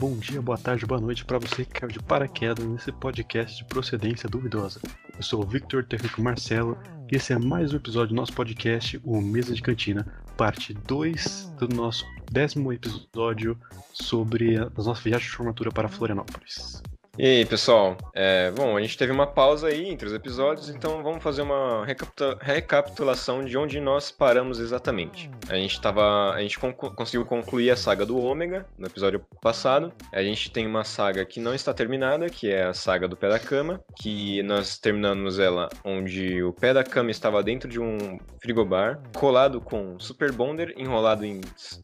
Bom dia, boa tarde, boa noite para você que caiu de paraquedas nesse podcast de procedência duvidosa. Eu sou o Victor Terrico Marcelo e esse é mais um episódio do nosso podcast, o Mesa de Cantina, parte 2 do nosso décimo episódio sobre as nossas viagens de formatura para Florianópolis. E aí, pessoal? É, bom, a gente teve uma pausa aí entre os episódios, então vamos fazer uma recapitula recapitulação de onde nós paramos exatamente. A gente tava, a gente con conseguiu concluir a saga do Ômega no episódio passado. A gente tem uma saga que não está terminada, que é a saga do pé da cama, que nós terminamos ela onde o pé da cama estava dentro de um frigobar, colado com super bonder, enrolado em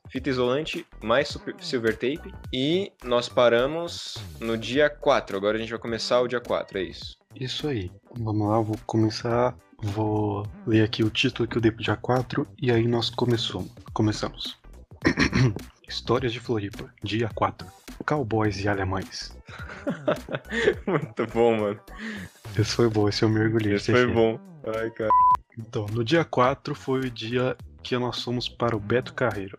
fita isolante mais super silver tape, e nós paramos no dia 4 4. Agora a gente vai começar o dia 4, é isso. Isso aí. Vamos lá, vou começar. Vou ler aqui o título que eu dei pro dia 4 e aí nós começamos. Começamos. Histórias de Floripa, dia 4. Cowboys e alemães. Muito bom, mano. Esse foi bom, esse eu mergulhei. Esse foi bom. Ai, cara. Então, no dia 4 foi o dia que nós fomos para o Beto Carreiro.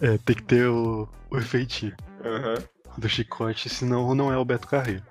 É, tem que ter o, o efeitinho. Aham. Uhum do chicote, senão não é o Beto Carreiro.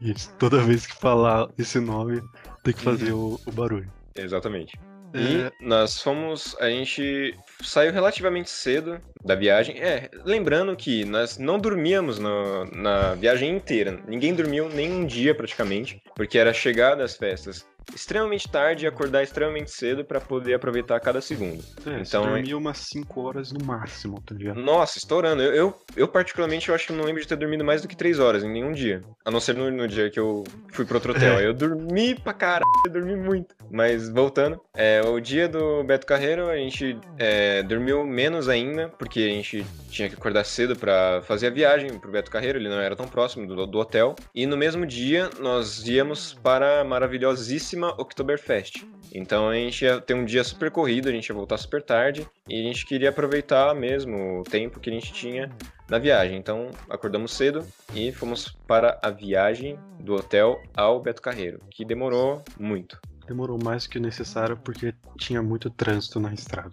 Isso, toda vez que falar esse nome, tem que fazer o, o barulho. Exatamente. É. E nós fomos. A gente saiu relativamente cedo da viagem. É, lembrando que nós não dormíamos no, na viagem inteira. Ninguém dormiu nem um dia praticamente, porque era chegada das festas extremamente tarde e acordar extremamente cedo para poder aproveitar cada segundo. É, então, dormia umas 5 horas no máximo, tá ligado? Nossa, estourando. Eu, eu, eu, particularmente, eu acho que não lembro de ter dormido mais do que 3 horas em nenhum dia. A não ser no, no dia que eu fui pro outro hotel. É. Eu dormi pra caralho, eu dormi muito. Mas voltando, é, o dia do Beto Carreiro a gente é, dormiu menos ainda, porque a gente tinha que acordar cedo para fazer a viagem pro Beto Carreiro, ele não era tão próximo do, do hotel. E no mesmo dia nós íamos para a maravilhosíssima Oktoberfest. Então a gente ia ter um dia super corrido, a gente ia voltar super tarde e a gente queria aproveitar mesmo o tempo que a gente tinha na viagem. Então acordamos cedo e fomos para a viagem do hotel ao Beto Carreiro, que demorou muito. Demorou mais que o necessário porque tinha muito trânsito na estrada.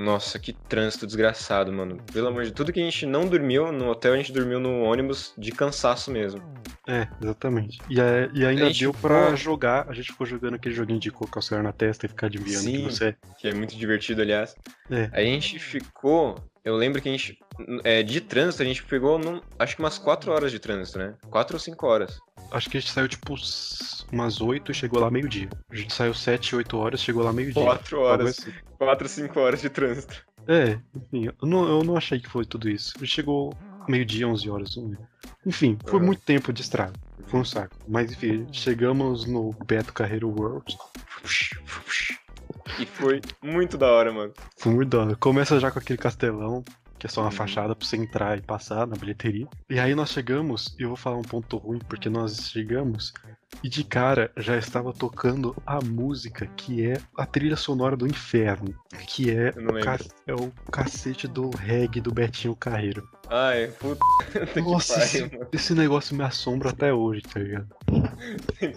Nossa, que trânsito desgraçado, mano. Pelo amor de tudo que a gente não dormiu no hotel, a gente dormiu no ônibus de cansaço mesmo. É, exatamente. E, é, e ainda deu pra ficou... jogar, a gente ficou jogando aquele joguinho de colocar o celular na testa e ficar adivinhando Sim, que você é. Que é muito divertido, aliás. É. A gente ficou. Eu lembro que a gente. É, de trânsito, a gente pegou num, acho que umas 4 horas de trânsito, né? 4 ou 5 horas. Acho que a gente saiu tipo umas 8 e chegou lá meio-dia. A gente saiu 7, 8 horas, chegou lá meio-dia. 4 horas. 4, 5 horas de trânsito. É, enfim, eu não, eu não achei que foi tudo isso. Chegou meio-dia, 11 horas. Enfim, foi uhum. muito tempo de estrada. Foi um saco. Mas enfim, chegamos no Beto Carreiro World. E foi muito da hora, mano. Foi muito da hora. Começa já com aquele castelão, que é só uma uhum. fachada pra você entrar e passar na bilheteria. E aí nós chegamos, e eu vou falar um ponto ruim, porque nós chegamos e de cara já estava tocando a música que é a trilha sonora do inferno, que é, o, é o cacete do reggae do Betinho Carreiro. Ai, puta. Nossa, esse, esse, negócio me assombra até hoje, tá ligado?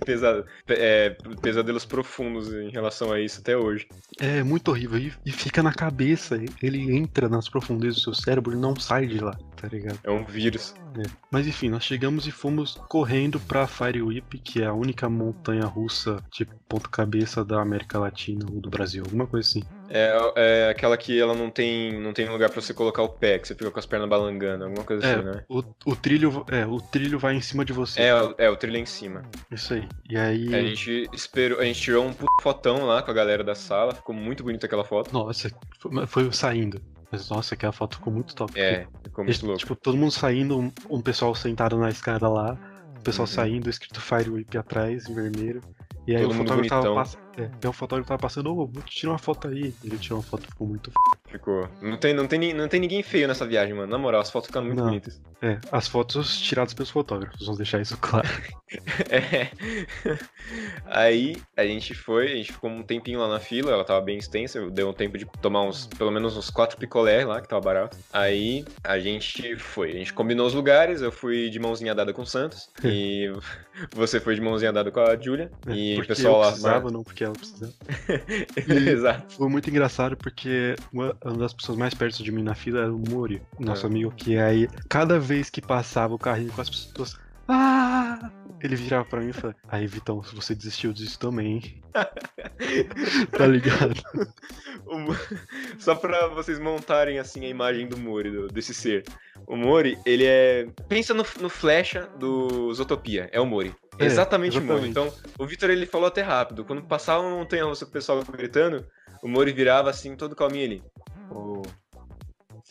Pesado, é, pesadelos profundos em relação a isso até hoje. É muito horrível. E, e, fica na cabeça. Ele entra nas profundezas do seu cérebro e não sai de lá, tá ligado? É um vírus. É. Mas enfim, nós chegamos e fomos correndo pra Fire Whip, que é a única montanha russa de ponto cabeça da América Latina ou do Brasil, alguma coisa assim. É, é aquela que ela não tem, não tem lugar para você colocar o pé, que você fica com as pernas balangando, alguma coisa é, assim, né? O, o, trilho, é, o trilho vai em cima de você. É, é, o trilho é em cima. Isso aí. E aí. A gente esperou, a gente tirou um fotão lá com a galera da sala, ficou muito bonita aquela foto. Nossa, foi, foi saindo. Mas nossa, aquela foto ficou muito top. É, ficou muito louco. Tipo, todo mundo saindo, um, pessoal sentado na escada lá, o pessoal uhum. saindo, escrito Fire Whip atrás, em vermelho. E aí Todo o fotógrafo, tava pass... é, e o fotógrafo tava passando, ô, oh, tirar uma foto aí. Ele tirou uma foto, ficou muito f... Ficou. Não tem, não, tem, não tem ninguém feio nessa viagem, mano. Na moral, as fotos ficaram muito não. bonitas. É, as fotos tiradas pelos fotógrafos, vamos deixar isso claro. é. Aí a gente foi, a gente ficou um tempinho lá na fila, ela tava bem extensa, deu um tempo de tomar uns, pelo menos uns quatro picolés lá, que tava barato. Aí a gente foi, a gente combinou os lugares, eu fui de mãozinha dada com o Santos, e você foi de mãozinha dada com a Julia, é, e o pessoal lá. Precisava, não, porque que ela precisava. Exato. Foi muito engraçado porque uma, uma das pessoas mais perto de mim na fila era o Mori, nosso É. amigo, que aí, cada vez que passava o carrinho com as pessoas. Ah! Ele virava pra mim e falava: Aí, Vitão, se você desistiu disso também. hein?" tá ligado? Só pra vocês montarem assim a imagem do Mori, do- desse ser. O Mori, ele é. Pensa no, no Flecha do Zootopia. É o Mori. É, exatamente, o Mori. exatamente. Então, o Victor ele falou até rápido. Quando passava uma montanha russa com o pessoal gritando, o Mori virava assim, todo calminho ali. Ô,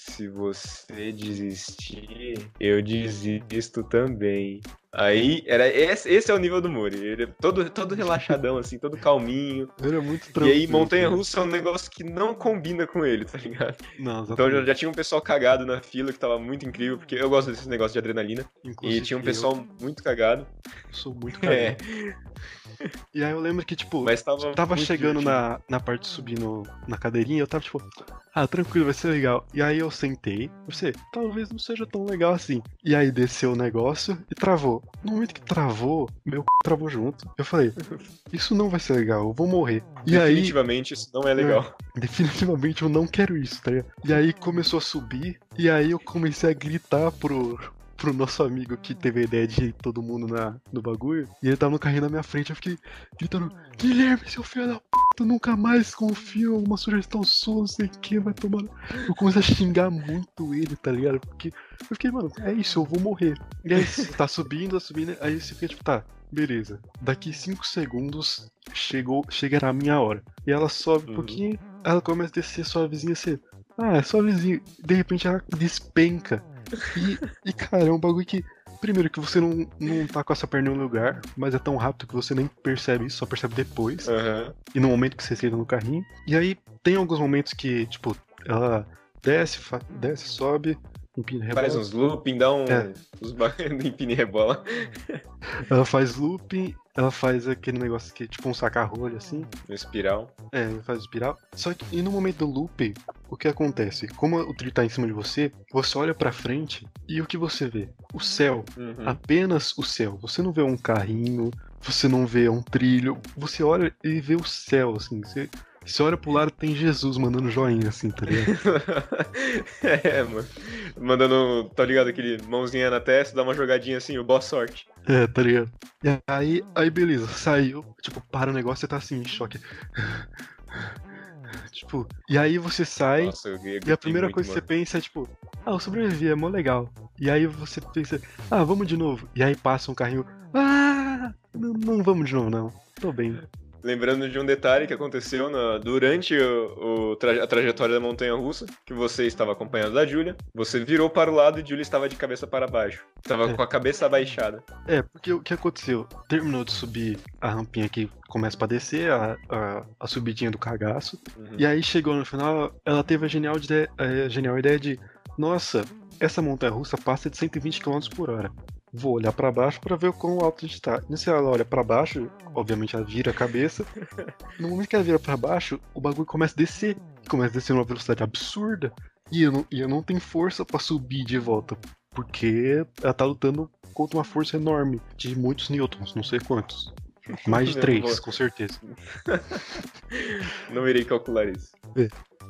se você desistir, eu desisto também. Aí, era esse, esse é o nível do Mori. Ele é todo, todo relaxadão, assim, todo calminho. Era muito E tranquilo. aí, montanha russa é um negócio que não combina com ele, tá ligado? Não, Então já, já tinha um pessoal cagado na fila que tava muito incrível, porque eu gosto desse negócio de adrenalina. Inclusive, E tinha um eu pessoal muito cagado. sou muito É, cagado. E aí eu lembro que, tipo, mas tava. tava chegando divertido. na, na parte de subir no, na cadeirinha, eu tava tipo, ah, tranquilo, vai ser legal. E aí eu sentei, você, talvez não seja tão legal assim. E aí desceu o negócio e travou. No momento que travou, meu c... travou junto. Eu falei, isso não vai ser legal, eu vou morrer. E aí, Definitivamente isso não é legal. definitivamente eu não quero isso, tá ligado? E aí começou a subir, e aí eu comecei a gritar pro, pro nosso amigo que teve a ideia de todo mundo na, no bagulho, e ele tava no carrinho na minha frente, eu fiquei gritando, Guilherme, seu filho da p, nunca mais confio em uma sugestão sua, não sei o que, vai tomar. Eu comecei a xingar muito ele, tá ligado? Porque eu fiquei, mano, é isso, eu vou morrer. E aí tá subindo, tá subindo, aí você fica tipo, tá, beleza. Daqui 5 segundos chegou, chegará a minha hora. E ela sobe um Uhum. pouquinho, ela começa a descer suavezinha assim. Ah, é suavezinho. De repente ela despenca. E, e cara, é um bagulho que. Primeiro que você não, não tá com essa perna no lugar, mas é tão rápido que você nem percebe isso, só percebe depois. Aham. E no momento que você senta no carrinho. E aí tem alguns momentos que, tipo, ela desce, desce, sobe, empina, rebola. Faz uns looping, dá um. É. Do empine e rebola. Ela faz looping, ela faz aquele negócio que, tipo, um saca-rolho assim. No espiral. É, faz espiral. Só que e no momento do looping, o que acontece? Como o trilho tá em cima de você, você olha pra frente e o que você vê? O céu. Uhum. Apenas o céu. Você não vê um carrinho, você não vê um trilho. Você olha e vê o céu, assim. Você, você olha pro lado tem Jesus mandando joinha, assim, tá ligado? é, mano. Mandando, tá ligado? Aquele mãozinha na testa, dá uma jogadinha assim, o boa sorte. É, tá ligado? E aí, aí beleza, saiu, tipo, para o negócio e tá assim, em choque. tipo, e aí você sai. Nossa, eu, eu E a primeira coisa que você pensa é tipo, ah, eu sobrevivi, é mó legal. E aí você pensa, ah, vamos de novo. E aí passa um carrinho, ah, não, não vamos de novo não, tô bem. Lembrando de um detalhe que aconteceu na- durante o, o traje- a trajetória da montanha russa, que você estava acompanhando da Julia. Você virou para o lado e Julia estava de cabeça para baixo. Estava É. com a cabeça abaixada. É, porque o que aconteceu? Terminou de subir a rampinha que começa pra descer, a, a, a subidinha do cagaço. Uhum. E aí chegou no final, ela teve a genial, ide- a genial ideia de, nossa, essa montanha russa passa de 120 km por hora. Vou olhar pra baixo pra ver o quão alto a gente tá. Nesse ela olha pra baixo, obviamente ela vira a cabeça. No momento que ela vira pra baixo, o bagulho começa a descer. Começa a descer numa velocidade absurda. E eu não, e eu não tenho força pra subir de volta. Porque ela tá lutando contra uma força enorme. De muitos newtons, não sei quantos. Mais de Eu três, com certeza. Não irei calcular isso.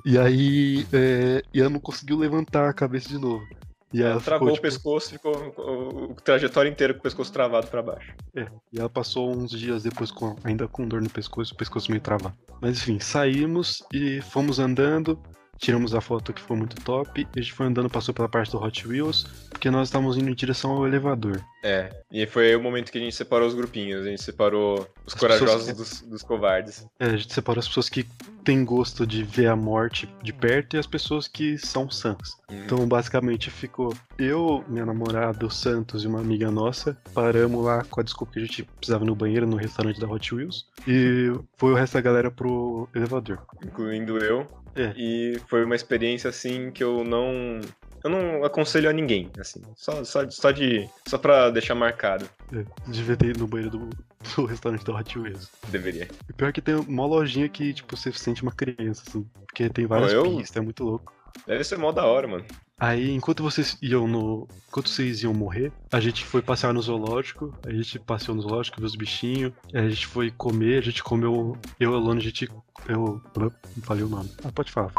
E aí, é, e ela não conseguiu levantar a cabeça de novo. E aí ela Travou ficou, o tipo, pescoço, ficou o, o trajetória inteira com o pescoço travado para baixo. E ela passou uns dias depois com, ainda com dor no pescoço, o pescoço meio travado. Mas enfim, saímos e fomos andando, tiramos a foto que foi muito top, e a gente foi andando, passou pela parte do Hot Wheels, porque nós estávamos indo em direção ao elevador. É, e foi aí o momento que a gente separou os grupinhos. A gente separou os As corajosos pessoas- dos, dos covardes. É, a gente separou as pessoas que têm gosto de ver a morte de perto e as pessoas que são sãs. Uhum. Então, basicamente, ficou eu, minha namorada, o Santos e uma amiga nossa. Paramos lá com a desculpa que a gente precisava ir no banheiro no restaurante da Hot Wheels. E foi o resto da galera pro elevador. incluindo eu. É. E foi uma experiência assim que eu não. Eu não aconselho a ninguém, assim. Só, só, só de. Só pra deixar marcado. É, devia ter ido no banheiro do, do restaurante da Hot Wheels. Deveria. E pior que tem uma lojinha que, tipo, você sente uma criança, assim. Porque tem várias eu- pistas, é muito louco. Deve ser mó da hora, mano. Aí, enquanto vocês iam no. Enquanto vocês iam morrer, a gente foi passear no zoológico. A gente passeou no zoológico, viu os bichinhos. A gente foi comer, a gente comeu. Eu e a Lona, a gente. Eu. Não falei o nome. Ah, pode falar.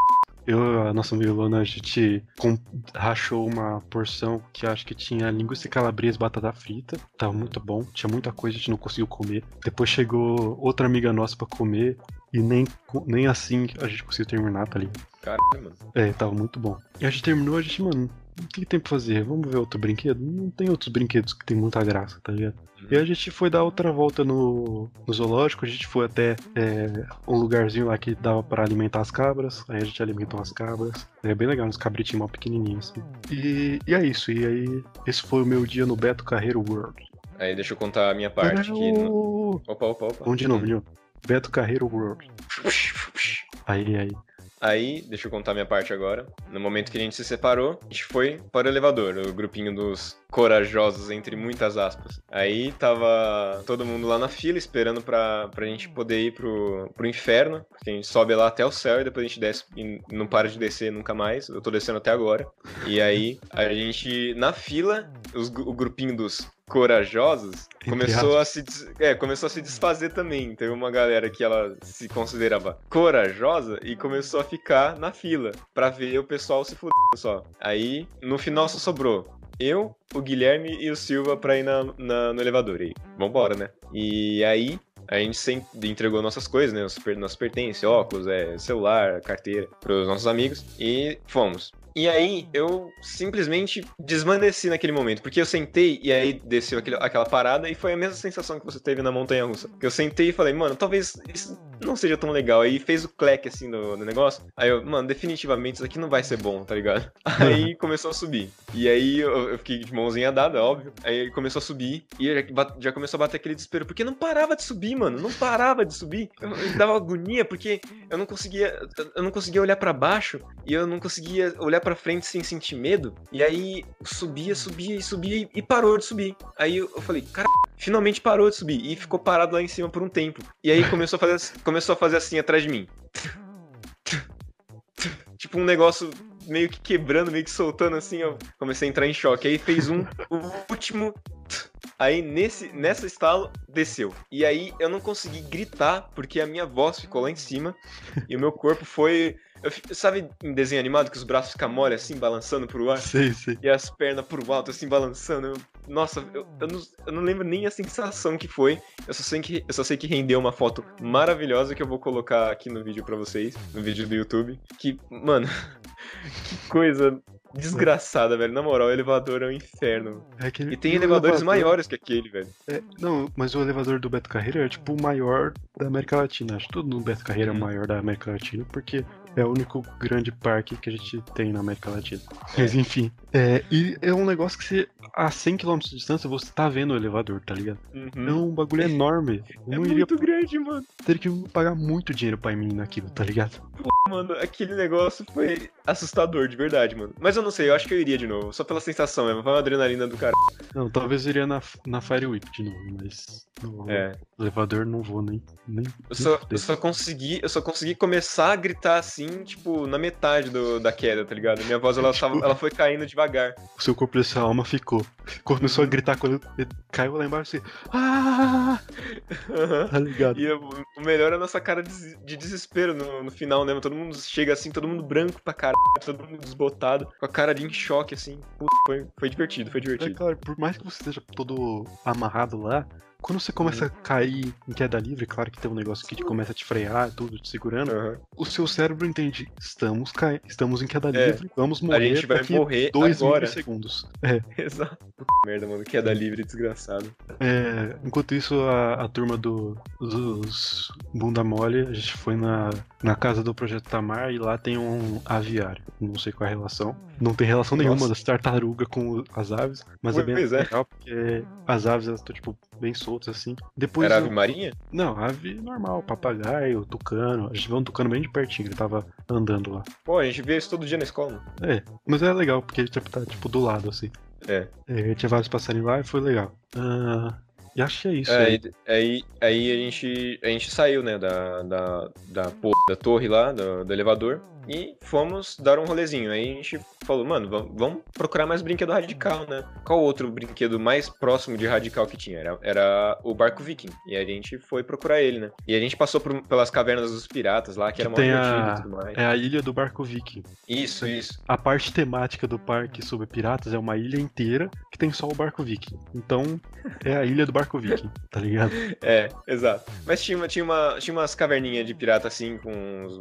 Eu, a nossa amiga Lona, a gente com- rachou uma porção que acho que tinha linguiça calabresa e batata frita. Tava muito bom, tinha muita coisa, a gente não conseguiu comer. Depois chegou outra amiga nossa pra comer e nem, nem assim a gente conseguiu terminar, tá ligado? Caralho, mano. É, tava muito bom. E a gente terminou, a gente, mano, o que, que tem pra fazer? Vamos ver outro brinquedo? Não tem outros brinquedos que tem muita graça, tá ligado? E a gente foi dar outra volta no, no zoológico, a gente foi até é, um lugarzinho lá que dava pra alimentar as cabras, aí a gente alimentou as cabras. É bem legal, uns cabritinhos mal pequenininhos assim. E, e é isso, e aí esse foi o meu dia no Beto Carreiro World. Aí deixa eu contar a minha parte aqui. No... Opa, opa, opa. Vamos de novo, de novo. Beto Carreiro World. Aí, aí. Aí, deixa eu contar minha parte agora. No momento que a gente se separou, a gente foi para o elevador, o grupinho dos corajosos, entre muitas aspas. Aí tava todo mundo lá na fila esperando pra, pra gente poder ir pro, pro inferno, porque a gente sobe lá até o céu e depois a gente desce e não para de descer nunca mais. Eu tô descendo até agora. E aí, a gente, na fila, os- o grupinho dos corajosos começou a se é, começou a se desfazer também. Teve uma galera que ela se considerava corajosa e começou a ficar na fila pra ver o pessoal se fudendo só. Aí, no final só sobrou eu, o Guilherme e o Silva pra ir na, na- no elevador. E vambora, né? E aí, a gente sempre entregou nossas coisas, né? Nossos, per- nossos pertences, óculos, é, celular, carteira, pros nossos amigos. E fomos. E aí, eu simplesmente desmaneci naquele momento, porque eu sentei e aí desceu aquele- aquela parada e foi a mesma sensação que você teve na montanha russa. Que eu sentei e falei, mano, talvez isso não seja tão legal. Aí fez o cleque assim no, no negócio. Aí eu, mano, definitivamente isso aqui não vai ser bom, tá ligado? Aí começou a subir. E aí eu, eu fiquei de mãozinha dada, óbvio. Aí começou a subir e já, já começou a bater aquele desespero, porque não parava de subir, mano. Não parava de subir. Eu, eu dava agonia porque eu não conseguia, eu- não conseguia olhar pra baixo e eu não conseguia olhar pra frente sem sentir medo. E aí subia, subia e subia e, e parou de subir. Aí eu, eu falei, cara, finalmente parou de subir e ficou parado lá em cima por um tempo. E aí começou a fazer, começou a fazer assim atrás de mim. Tipo um negócio meio que quebrando, meio que soltando assim, eu comecei a entrar em choque. Aí fez um, o último. Aí nesse, nessa estalo, desceu. E aí eu não consegui gritar, porque a minha voz ficou lá em cima e o meu corpo foi. eu sabe em desenho animado que os braços ficam mole assim, balançando pro ar? Sei, sei. E as pernas pro alto, assim, balançando. Eu- nossa, eu, eu não, eu não lembro nem a sensação que foi. Eu só, sei que, eu só sei que rendeu uma foto maravilhosa que eu vou colocar aqui no vídeo pra vocês, no vídeo do YouTube. Que, mano, que coisa desgraçada, velho. Na moral, o elevador é um inferno. É aquele- E tem o elevadores elevador- maiores que aquele, velho. É, não, mas o elevador do Beto Carreiro é tipo o maior da América Latina. Acho que tudo no Beto Carreiro é o Uhum. maior da América Latina, porque é o único grande parque que a gente tem na América Latina. Mas enfim. É, e é um negócio que você, a 100 km de distância, você tá vendo o elevador, tá ligado? É um bagulho enorme. É não iria muito grande, mano. ter que pagar muito dinheiro pra mim naquilo, tá ligado? Mano, aquele negócio foi assustador, de verdade, mano. Mas eu não sei, eu acho que eu iria de novo. Só pela sensação. Foi uma adrenalina do cara. Não, talvez eu iria na, na Fire Week de novo, mas no É. elevador não vou nem. nem Eu só, eu só consegui, eu só consegui começar a gritar assim, tipo, na metade do- da queda, tá ligado? Minha voz ela, tava, ela foi caindo devagar. O seu corpo e sua alma ficou. Começou a gritar quando caiu lá embaixo assim. Ah! Tá ligado? E o melhor é a nossa cara de, de desespero no, no final, né? Todo mundo chega assim, todo mundo branco pra caralho, todo mundo desbotado, com a cara de em choque, assim. Puta, foi, foi divertido, foi É divertido. claro, por mais que você esteja todo amarrado lá, quando você começa a cair em queda livre, claro que tem um negócio que te começa a te frear, tudo te segurando, Aham. o seu cérebro entende, estamos, cai... estamos em queda É, livre, vamos morrer A gente vai morrer dois agora. milissegundos. É, Exato. Merda, mano. Queda livre, desgraçado. é, enquanto isso, a, a turma do, dos Bunda Mole, a gente foi na, na casa do Projeto Tamar e lá tem um aviário. Não sei qual é a relação. Não tem relação nenhuma Nossa. das tartarugas com as aves, mas é bem Pois é. legal porque as aves elas estão, tipo, bem soltas assim. Depois Era eu- ave marinha? Não, ave normal, papagaio, tucano. A gente viu um tucano bem de pertinho, ele tava andando lá. Pô, a gente vê isso todo dia na escola. mano. É, mas é legal, porque ele tipo, tá tipo do lado, assim. É. É, tinha vários passarinhos lá e foi legal. Ah, e acho que é isso. É, aí. aí, aí a gente, a gente saiu, né, da, da, da, porra, da torre lá, do, do elevador. e fomos dar um rolezinho. Aí a gente falou, mano, vamos, vamos procurar mais brinquedo radical, né? Qual outro brinquedo mais próximo de radical que tinha? Era, era o barco viking. E a gente foi procurar ele, né? E a gente passou por, pelas cavernas dos piratas lá, que, que era uma tem a... e tudo mais. É a ilha do barco viking. Isso, isso. A parte temática do parque sobre piratas é uma ilha inteira que tem só o barco viking. Então, é a ilha do barco viking, tá ligado? É, exato. Mas tinha, tinha, uma, tinha umas caverninhas de pirata assim, com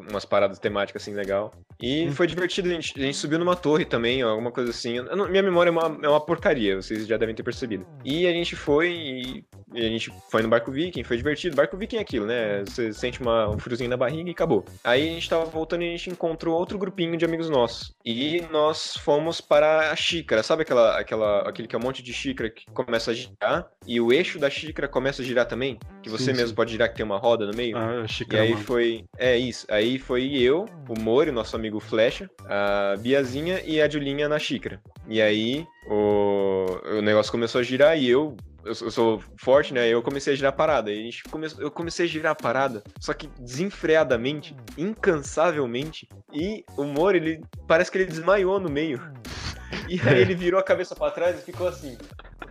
umas paradas temáticas assim legal. E foi divertido, a gente, a gente subiu numa torre também, alguma coisa assim. Não, minha memória é uma, é uma porcaria, vocês já devem ter percebido. E a gente foi e, e a gente foi no barco viking, foi divertido. Barco viking é aquilo, né? Você sente uma, um friozinho na barriga e acabou. Aí a gente tava voltando e a gente encontrou outro grupinho de amigos nossos. E nós fomos para a xícara, sabe aquela, aquela, aquele que é um monte de xícara que começa a girar e o eixo da xícara começa a girar também? Que você sim, mesmo sim. pode girar que tem uma roda no meio? Ah, a xícara. E aí foi. É isso. Aí foi eu, o Mori, nosso amigo Flecha, a Biazinha e a Julinha na xícara. E aí o, o negócio começou a girar e eu eu, sou forte, né? Eu comecei a girar a parada. E a gente come, eu comecei a girar a parada, só que desenfreadamente, incansavelmente. E o Moro, ele parece que ele desmaiou no meio. E aí ele virou a cabeça para trás e ficou assim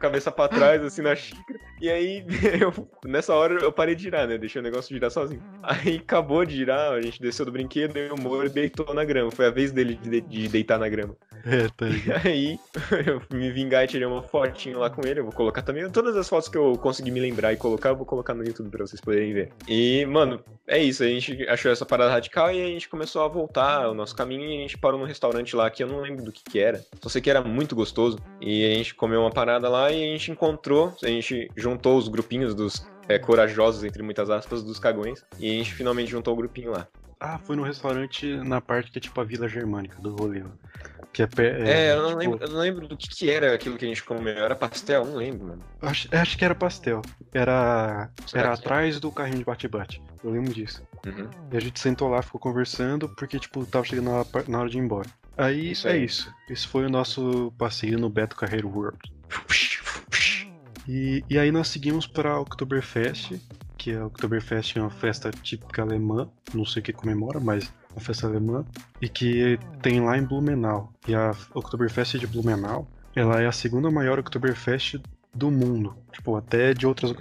cabeça para trás, assim, na xícara. E aí, eu, nessa hora, eu parei de girar, né? Deixei o negócio girar sozinho. Aí acabou de girar, a gente desceu do brinquedo e o Moro deitou na grama. Foi a vez dele de, de deitar na grama. É, tá E aí, eu me vingar e tirei uma fotinho lá com ele. Eu vou colocar também. Todas as fotos que eu consegui me lembrar e colocar, eu vou colocar no YouTube pra vocês poderem ver. E, mano, é isso. A gente achou essa parada radical e a gente começou a voltar o nosso caminho e a gente parou num restaurante lá que eu não lembro do que que era. Só sei que era muito gostoso. E a gente comeu uma parada lá e a gente encontrou, a gente juntou os grupinhos dos é, corajosos, entre muitas aspas, dos cagões, e a gente finalmente juntou o grupinho lá. Ah, foi no restaurante na parte que é tipo a Vila Germânica do rolê. Que é, é, é, eu, não tipo... lembro, eu não lembro do que, que, era aquilo que a gente comeu. Era pastel? Não lembro, mano. Acho, acho que era pastel. Era, era atrás do carrinho de bate-bate. Eu lembro disso. Uhum. E a gente sentou lá, ficou conversando, porque, tipo, tava chegando na hora de ir embora. Aí, isso é aí. isso. Esse foi o nosso passeio no Beto Carreiro World. E, e aí nós seguimos para Oktoberfest, que a Oktoberfest é uma festa típica alemã, não sei o que comemora, mas uma festa alemã, e que tem lá em Blumenau. E a Oktoberfest de Blumenau, ela é a segunda maior Oktoberfest do mundo. Tipo, até de outras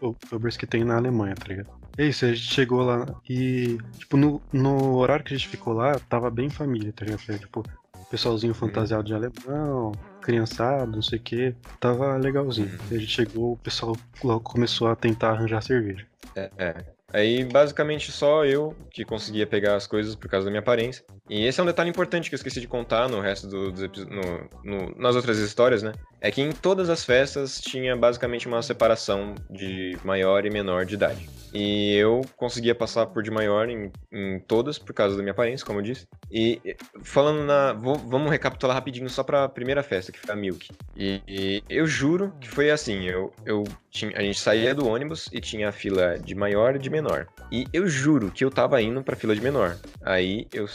Oktoberfest que tem na Alemanha, tá ligado? É isso, a gente chegou lá e, tipo, no, no horário que a gente ficou lá, tava bem família, tá ligado? Tipo, pessoalzinho fantasiado de alemão, criançada, não sei o que. Tava legalzinho. Uhum. a gente chegou, o pessoal logo começou a tentar arranjar cerveja. É, é. Aí, basicamente, só eu que conseguia pegar as coisas por causa da minha aparência. E esse é um detalhe importante que eu esqueci de contar no resto do, dos episódios. nas outras histórias, né? É que em todas as festas tinha basicamente uma separação de maior e menor de idade. E eu conseguia passar por de maior em, em todas por causa da minha aparência, como eu disse. E falando na. Vou, vamos recapitular rapidinho só pra primeira festa, que foi a Milk. E, e eu juro que foi assim: eu, eu tinha, a gente saía do ônibus e tinha a fila de maior e de menor. E eu juro que eu tava indo pra fila de menor. Aí eu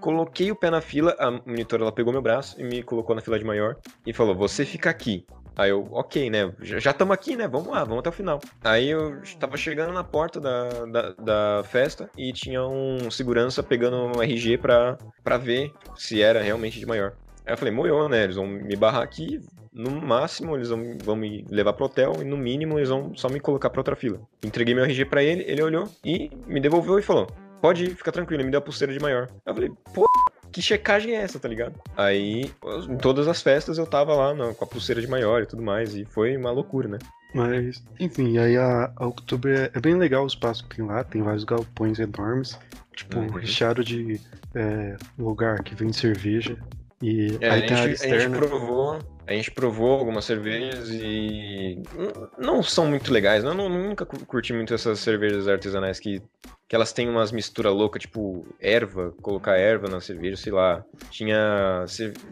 coloquei o pé na fila, a monitora ela pegou meu braço e me colocou na fila de maior e falou: Você fica aqui. Aí eu, ok, né? Já estamos aqui, né? Vamos lá, vamos até o final. Aí eu estava chegando na porta da, da, da, festa e tinha um segurança pegando um RG pra, ver se era realmente de maior. Aí eu falei, moiou, né? Eles vão me barrar aqui. No máximo, eles vão, vão me levar pro hotel e no mínimo, eles vão só me colocar pra outra fila. Entreguei meu RG pra ele, ele olhou e me devolveu e falou: Pode ir, fica tranquilo, ele me deu a pulseira de maior. Eu falei, pô, que checagem é essa, tá ligado? Aí, em todas as festas eu tava lá no, com a pulseira de maior e tudo mais, e foi uma loucura, né? Mas, enfim, aí a, a Outubro é, é, bem legal o espaço que tem lá, tem vários galpões enormes, tipo, uhum. recheado de é, lugar que vende cerveja. E é, aí a, tem gente, a, externa... a gente provou. A gente provou algumas cervejas e não são muito legais. Né? Eu, não, nunca curti muito essas cervejas artesanais que que elas têm umas misturas loucas, tipo erva, colocar erva na cerveja, sei lá. Tinha.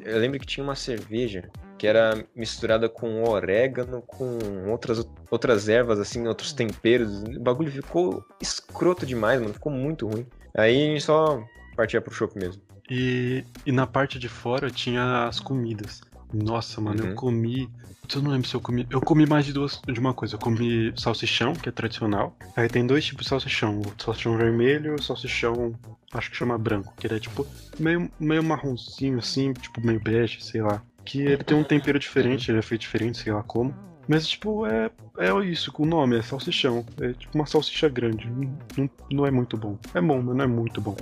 Eu lembro que tinha uma cerveja que era misturada com orégano, com outras, outras ervas, assim, outros temperos. O bagulho ficou escroto demais, mano. Ficou muito ruim. Aí a gente só partia pro chopp mesmo. E, e na parte de fora tinha as comidas. Nossa, mano, Uhum. eu comi. Eu não lembro se eu comi. Eu comi mais de duas de uma coisa. Eu comi salsichão, que é tradicional. Aí tem dois tipos de salsichão. O salsichão vermelho e o salsichão. Acho que chama branco. Que ele é tipo meio, meio marronzinho assim, tipo meio bege, sei lá. Que ele tem um tempero diferente, ele é feito diferente, sei lá como. Mas, tipo, é, é isso, com o nome, é salsichão. É tipo uma salsicha grande. Não, não, não é muito bom. É bom, mas não é muito bom.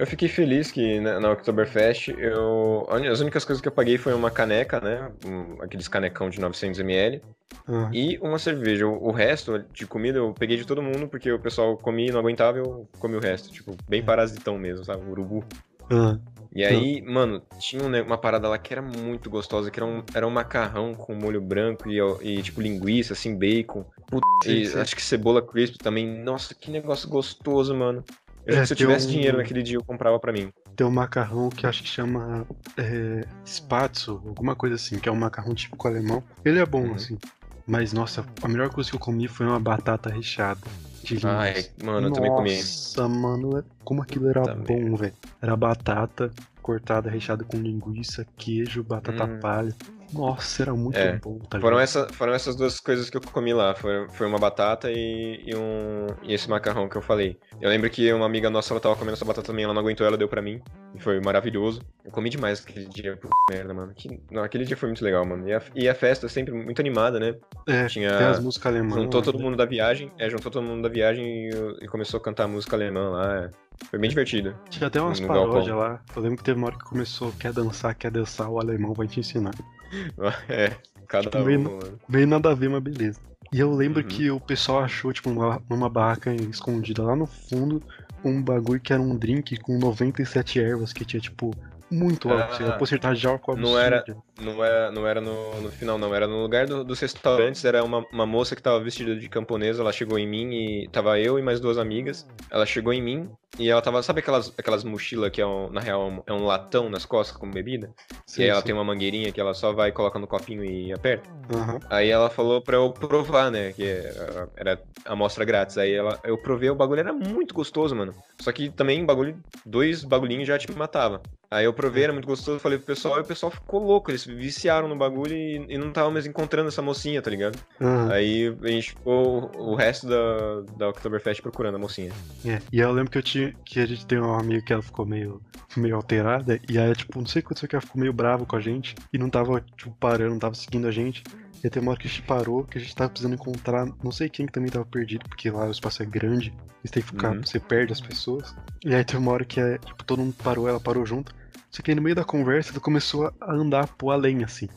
Eu fiquei feliz que na, na Oktoberfest eu, as únicas coisas que eu paguei foi uma caneca, né? um- aqueles canecão de 900ml Ah, e uma cerveja. O, o resto de comida eu peguei de todo mundo porque o pessoal comia e não aguentava eu comi o resto. Tipo, bem parasitão mesmo, sabe? Urubu. ah, E aí, mano, tinha um uma parada lá que era muito gostosa, que era um, era um macarrão com molho branco e, e, tipo linguiça, assim, bacon. Puta, Sim, e sim. acho que cebola crisp também. Nossa, que negócio gostoso, mano. Eu É, se eu tivesse um- dinheiro naquele dia, eu comprava pra mim. Tem um macarrão que acho que chama é, spatzo, alguma coisa assim, que é um macarrão típico alemão. Ele é bom, Uhum. assim. Mas, nossa, a melhor coisa que eu comi foi uma batata recheada. De linguiça. Ai, mano, eu também comi. Nossa, mano, é- como aquilo era bom, velho. Era batata cortada, recheada com linguiça, queijo, batata Hum. palha. Nossa, era muito É, bom, tá Foram, ligado? essa, foram essas duas coisas que eu comi lá. Foi, foi uma batata e, e um, e esse macarrão que eu falei. Eu lembro que uma amiga nossa, ela tava comendo essa batata também, ela não aguentou, ela deu pra mim. E foi maravilhoso. Eu comi demais aquele dia, puta merda, mano. Que, não, aquele dia foi muito legal, mano. E a, e a festa sempre muito animada, né? É, tinha- tem as músicas alemãs. Juntou todo né? mundo da viagem, é, juntou todo mundo da viagem e, e começou a cantar música alemã lá. é. Foi bem divertido. Tinha até umas paródias lá. Eu lembro que teve uma hora que começou, quer dançar, quer dançar, o alemão vai te ensinar. É, cada Tipo, um, meio- mano. Meio nada a ver, mas beleza. E eu lembro Uhum. que o pessoal achou, tipo, uma, numa barraca escondida lá no fundo, um bagulho que era um drink com 97 ervas, que tinha, tipo, muito álcool, Ah, assim, a porcentagem de álcool não absurda. era- Não era, não era no, no final, não. Era no lugar do- dos restaurantes. Era uma, uma moça que tava vestida de camponesa. Ela chegou em mim e tava eu e mais duas amigas. Ela chegou em mim e ela tava. Sabe aquelas, aquelas mochilas que é um- na real é um- é um latão nas costas com bebida? Sim, e aí ela tem uma mangueirinha que ela só vai, coloca no copinho e aperta. Aham. Aí ela falou pra eu provar, né? Que era- era amostra grátis. Aí ela, eu provei, o bagulho era muito gostoso, mano. Só que também bagulho, dois bagulhinhos já te matava. Aí eu provei, era muito gostoso, falei pro pessoal, e o pessoal ficou louco, eles viciaram no bagulho e, e não tava mais encontrando essa mocinha, tá ligado? aham. Aí a gente ficou o resto da, da Oktoberfest procurando a mocinha. É, e eu lembro que eu tinha que a gente tem uma amiga que ela ficou meio, meio alterada, e aí, tipo, não sei o que aconteceu que ela ficou meio brava com a gente, e não tava, tipo, parando, não tava seguindo a gente. E aí tem uma hora que a gente parou, que a gente tava precisando encontrar, não sei quem que também tava perdido, porque lá o espaço é grande, você tem que ficar, Uhum. você perde as pessoas. E aí tem uma hora que é, tipo, todo mundo parou, ela parou junto. Só que aí no meio da conversa ela começou a andar pro além, assim.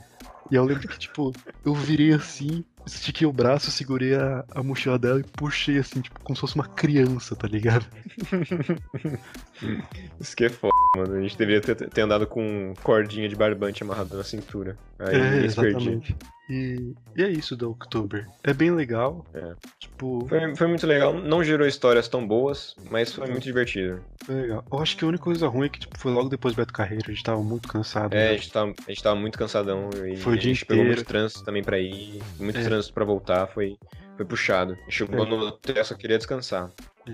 E eu lembro que, tipo, eu virei assim, estiquei o braço, segurei a, a mochila dela e puxei assim, tipo, como se fosse uma criança, tá ligado? Isso que é foda, mano. A gente deveria ter, ter andado com cordinha de barbante amarrada na cintura. Aí é, exatamente. E, e é isso do October. É bem legal. É. Tipo, Foi, foi muito legal, não gerou histórias tão boas, mas foi muito divertido. foi legal. Eu acho que a única coisa ruim é que tipo, foi logo depois do Beto Carreiro, a gente tava muito cansado. É, a né? gente tava, a gente tava muito cansadão e Foi o a dia gente pegou inteiro. muito trânsito também pra ir, muito É. trânsito pra voltar, foi, foi puxado. Chegou É. no hotel, só queria descansar.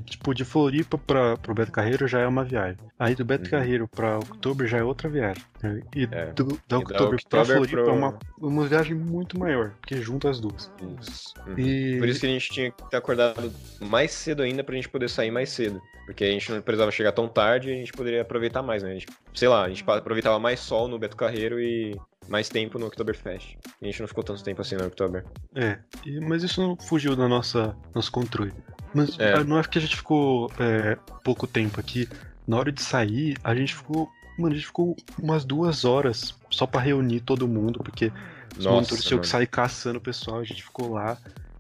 Tipo, de Floripa pra, pro Beto Carreiro já é uma viagem. Aí do Beto Uhum. Carreiro pra October já é outra viagem. E É. do, da October pra Floripa pro- é uma, uma viagem muito maior, porque junta as duas. Isso. Uhum. E Por isso que a gente tinha que ter acordado mais cedo ainda pra gente poder sair mais cedo. Porque a gente não precisava chegar tão tarde e a gente poderia aproveitar mais, né? A gente, sei lá, a gente aproveitava mais sol no Beto Carreiro e mais tempo no Oktoberfest. A gente não ficou tanto tempo assim no Oktober. É, e- mas isso não fugiu da nossa nosso controle. Mas É. ah, não é que a gente ficou é, pouco tempo aqui. Na hora de sair, a gente ficou. Mano, a gente ficou umas duas horas só pra reunir todo mundo, porque os monitores tinham que sair caçando o pessoal, a gente ficou lá.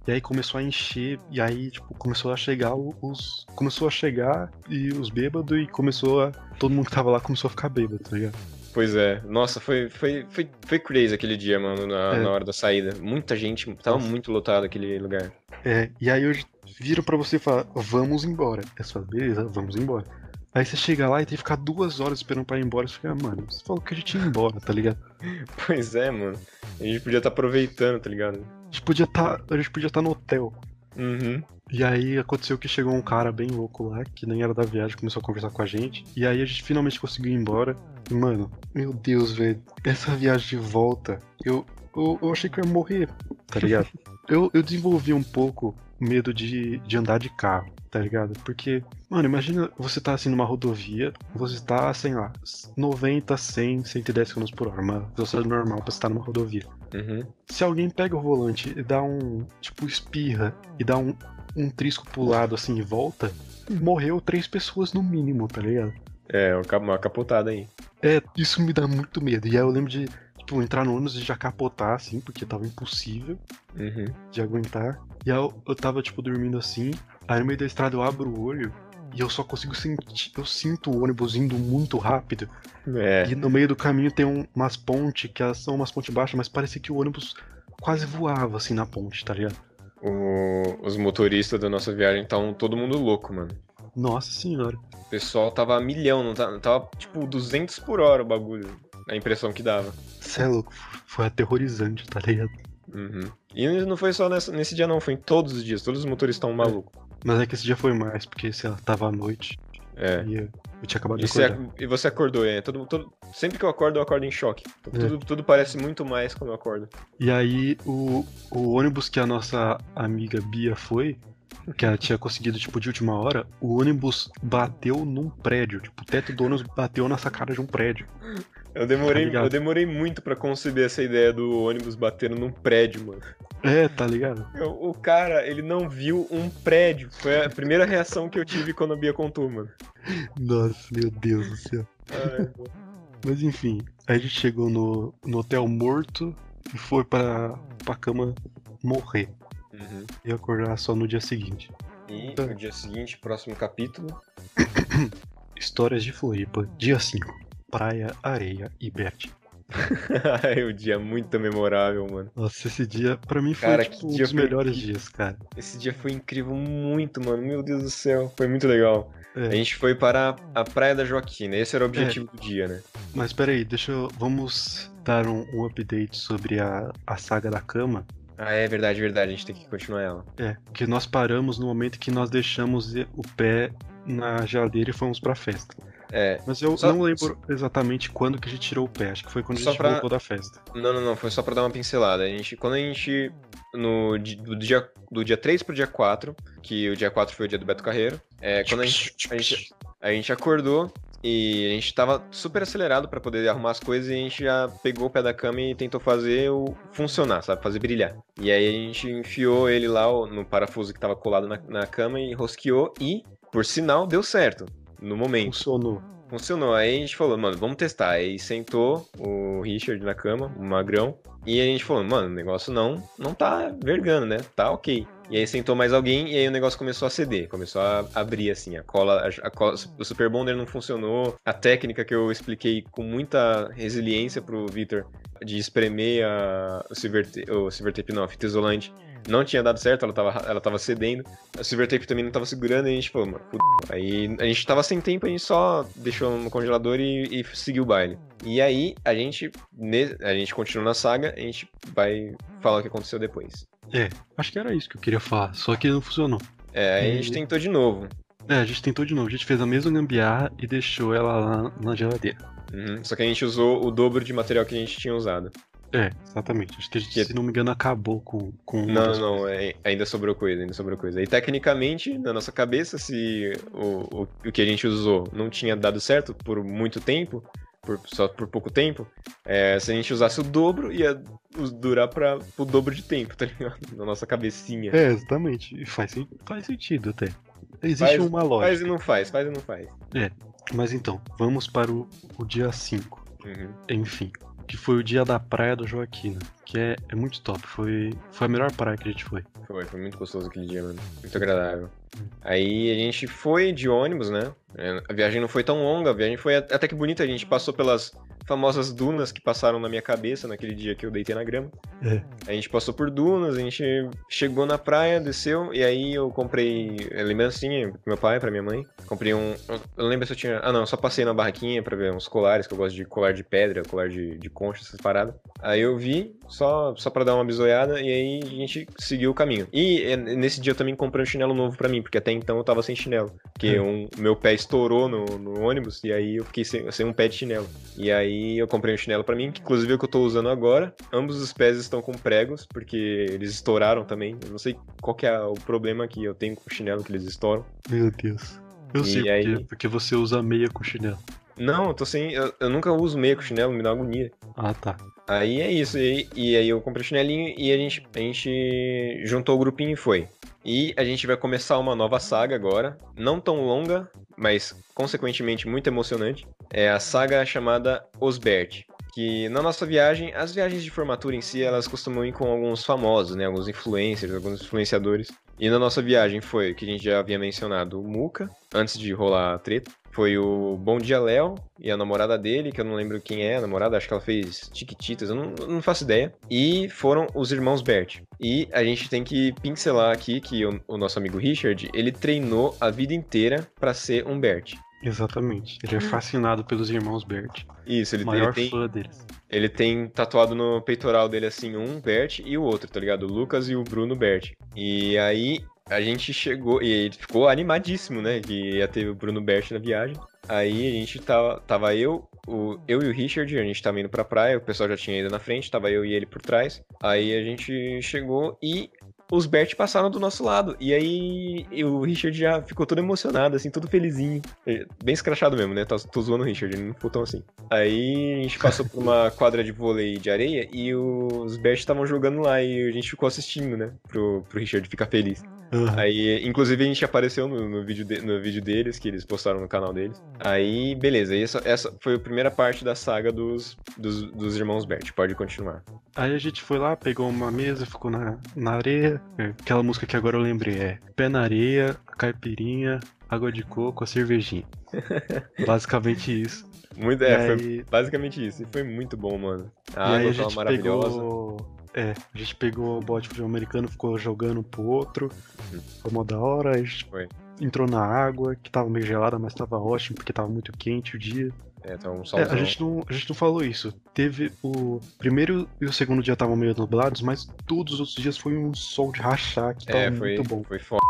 E aí começou a encher, e aí, tipo, começou a chegar os. Começou a chegar e os bêbados, e começou a. Todo mundo que tava lá começou a ficar bêbado, tá ligado? Pois é. Nossa, foi, foi, foi, foi crazy aquele dia, mano, na, É. na hora da saída. Muita gente, tava Nossa. muito lotado aquele lugar. É, e aí hoje viram pra você e falar, vamos embora. Você fala, beleza, vamos embora. Aí você chega lá e tem que ficar duas horas esperando pra ir embora. Você fica, "Ah, mano, você falou que a gente ia embora, tá ligado? Pois é, mano. A gente podia estar aproveitando, tá ligado? A gente podia tá, a gente podia estar no hotel. Uhum. E aí aconteceu que chegou um cara bem louco lá, que nem era da viagem, começou a conversar com a gente. E aí a gente finalmente conseguiu ir embora. Mano, meu Deus, velho. Essa viagem de volta, eu, eu, eu achei que eu ia morrer, tá ligado? eu, eu desenvolvi um pouco medo de, de andar de carro, tá ligado? Porque, mano, imagina você tá assim numa rodovia, você tá, sei lá, 90, 100, 110 km por hora, uma velocidade normal pra estar numa rodovia. Uhum. Se alguém pega o volante e dá um, tipo, espirra e dá um, um trisco pro lado assim e volta, morreu três pessoas no mínimo, tá ligado? É, uma capotada aí. É, isso me dá muito medo. E aí eu lembro de, tipo, entrar no ônibus e já capotar, assim, porque tava impossível Uhum. de aguentar. E aí eu, eu tava, tipo, dormindo assim. Aí no meio da estrada eu abro o olho e eu só consigo sentir. Eu sinto o ônibus indo muito rápido. É. E no meio do caminho tem um- umas pontes, que elas são umas pontes baixas, mas parecia que o ônibus quase voava assim na ponte, tá ligado? O- os motoristas da nossa viagem estavam todo mundo louco, mano. Nossa senhora. O pessoal tava a milhão, não tava, tava tipo 200 por hora o bagulho. A impressão que dava. Cê é louco. Foi aterrorizante, tá ligado? Uhum. E não foi só nessa- nesse dia, não, foi em todos os dias. Todos os motoristas estavam malucos. Mas é que esse dia foi mais, porque, sei lá, tava à noite É. e eu, tinha acabado de E você, acordar. e você acordou, é. Todo, todo- sempre que eu acordo, eu acordo em choque. É. Tudo, tudo parece muito mais quando eu acordo. E aí, o, o ônibus que a nossa amiga Bia foi, que ela tinha conseguido, tipo, de última hora, o ônibus bateu num prédio. Tipo, o teto do ônibus bateu na sacada de um prédio. Eu demorei, Tá eu demorei muito pra conceber essa ideia do ônibus batendo num prédio, mano. É, tá ligado? Eu- o cara, ele não viu um prédio. Foi a primeira reação que eu tive quando a Bia contou, mano. Nossa, meu Deus do céu. Ai, Mas enfim, a gente chegou no, no hotel morto e foi pra, pra cama morrer. uhum. E acordar só no dia seguinte. E Tá. no dia seguinte, próximo capítulo. Histórias de Floripa, dia 5. Praia, areia e Bert. Ai, o dia muito memorável, mano. Nossa, esse dia pra mim foi Cara, tipo, um dos melhores incrível. dias, cara. Esse dia foi incrível muito, mano. Meu Deus do céu. Foi muito legal. É. A gente foi para a Praia da Joaquina. Esse era o objetivo do dia, né? Mas peraí, deixa eu. Vamos dar um, um update sobre a, a saga da cama. Ah, é verdade, verdade. A gente tem que continuar ela. É, porque nós paramos no momento que nós deixamos o pé na geladeira e fomos pra festa. É. Mas eu Só- não lembro exatamente quando que a gente tirou o pé. Acho que foi quando Só a gente pra- voltou da festa. Não, não, não. Foi só pra dar uma pincelada. A gente, quando a gente. No, do, dia, do dia 3 pro dia 4, que o dia 4 foi o dia do Beto Carreiro. É, quando a gente, a gente, a gente acordou e a gente tava super acelerado pra poder arrumar as coisas e a gente já pegou o pé da cama e tentou fazer o funcionar, sabe? Fazer brilhar. E aí a gente enfiou ele lá no parafuso que tava colado na, na cama e rosqueou e, por sinal, deu certo. No momento. Funcionou. Funcionou. Aí a gente falou, mano, vamos testar. Aí sentou o Richard na cama, o magrão. E a gente falou, mano, o negócio não, não tá vergando, né? Tá ok. E aí sentou mais alguém e aí o negócio começou a ceder. Começou a abrir, assim, a cola, a, cola o Super Bonder não funcionou. A técnica que eu expliquei com muita resiliência pro Victor de espremer a, o, silver, o silver tape, não, a fita isolante, não tinha dado certo, ela tava, ela tava cedendo. A silver tape também não tava segurando e a gente falou, mano, fudeu. Aí a gente tava sem tempo, a gente só deixou no congelador e, e seguiu o baile. E aí a gente, a gente continua na saga, a gente vai falar o que aconteceu depois. É, acho que era isso que eu queria falar. Só que não funcionou. É, aí a gente E- tentou de novo. É, a gente tentou de novo. A gente fez a mesma gambiarra e deixou ela lá na geladeira. Uhum, Só que a gente usou o dobro de material que a gente tinha usado. É, exatamente. Acho que a gente, Que- se não me engano, acabou com. com Não, não, é- ainda sobrou coisa, ainda sobrou coisa. E tecnicamente, na nossa cabeça, se o, o, o que a gente usou não tinha dado certo por muito tempo, por, só por pouco tempo, é, se a gente usasse o dobro, ia durar para o dobro de tempo, tá ligado? Na nossa cabecinha. É, exatamente. E Faz, faz sentido até. Existe Faz- uma lógica. Faz e não faz, faz e não faz. Mas então, vamos para o, o dia 5. Uhum. Enfim. Que foi o dia da praia do Joaquina. Que é, é muito top. Foi, foi a melhor praia que a gente foi. Foi, foi muito gostoso aquele dia, mano. Muito agradável. Aí a gente foi de ônibus, né? É, A viagem não foi tão longa, a viagem foi at- até que bonita. A gente passou pelas famosas dunas que passaram na minha cabeça naquele dia que eu deitei na grama. É. A gente passou por dunas, a gente chegou na praia, desceu, e aí eu comprei é, lembrancinha pro meu pai, pra minha mãe. Comprei um. Eu não lembro se eu tinha. Ah, não, só passei na barraquinha pra ver uns colares, que eu gosto de colar de pedra, colar de, de concha, essas paradas. Aí eu vi, só, só pra dar uma bisoiada, e aí a gente seguiu o caminho. E é, nesse dia eu também comprei um chinelo novo pra mim, porque até então eu tava sem chinelo. Porque um, meu pé estourou no, no ônibus, e aí eu fiquei sem, sem um pé de chinelo. E aí eu comprei um chinelo pra mim, que inclusive é o que eu tô usando agora. Ambos os pés estão com pregos, porque eles estouraram também. Eu não sei qual que é o problema que eu tenho com o chinelo que eles estouram. Meu Deus. Eu E sei aí- quê, porque você usa meia com chinelo. Não, eu tô sem. Eu, eu nunca uso meia com chinelo, me dá agonia. Ah, tá. Aí é isso, e, e aí eu comprei o chinelinho e a gente, a gente juntou o grupinho e foi. E a gente vai começar uma nova saga agora, não tão longa, mas consequentemente muito emocionante. É a saga chamada Osbert. Que na nossa viagem, as viagens de formatura em si, elas costumam ir com alguns famosos, né? Alguns influencers, alguns influenciadores. E na nossa viagem foi, que a gente já havia mencionado, o Muca, antes de rolar a treta. Foi o Bom Dia Léo e a namorada dele, que eu não lembro quem é a namorada, acho que ela fez Tiquititas, eu não, não faço ideia. E foram os irmãos Bert. E a gente tem que pincelar aqui que o, o nosso amigo Richard, ele treinou a vida inteira pra ser um Bert. Exatamente. Ele é fascinado pelos irmãos Bert. Isso, ele, maior ele tem, fã deles. ele tem tatuado no peitoral dele assim, um Bert e o outro, tá ligado? O Lucas e o Bruno Bert. E aí a gente chegou, e ele ficou animadíssimo, né? Que ia ter o Bruno Bert na viagem. Aí a gente tava, tava eu, o, eu e o Richard, a gente tava indo pra praia, o pessoal já tinha ido na frente, tava eu e ele por trás. Aí a gente chegou e os Bert passaram do nosso lado. E aí o Richard já ficou todo emocionado, assim, todo felizinho. Bem escrachado mesmo, né? Tô, tô zoando o Richard, ele não ficou tão assim. Aí a gente passou por uma quadra de vôlei de areia e os Bert estavam jogando lá e a gente ficou assistindo, né? Pro, pro Richard ficar feliz. Aham. Aí, inclusive, a gente apareceu no, no vídeo de- no vídeo deles, que eles postaram no canal deles. Aí, beleza, essa, essa foi a primeira parte da saga dos, dos, dos irmãos Bert. Pode continuar. Aí a gente foi lá, pegou uma mesa, ficou na, na areia. É, Aquela música que agora eu lembrei é Pé na areia, caipirinha, água de coco, a cervejinha. Basicamente isso. Muito, E é, foi aí, basicamente isso. E foi muito bom, mano. A e aí água a tava gente maravilhosa. pegou. É, a gente pegou o bote de futebol americano, ficou jogando um pro outro. Foi mó da hora, a gente Foi. entrou na água, que tava meio gelada, mas tava ótimo, porque tava muito quente o dia. É, tava um É, a, gente não, a gente não falou isso. Teve o primeiro e o segundo dia estavam meio nublados, mas todos os outros dias foi um sol de rachar que tava É, foi, muito bom. foi foda.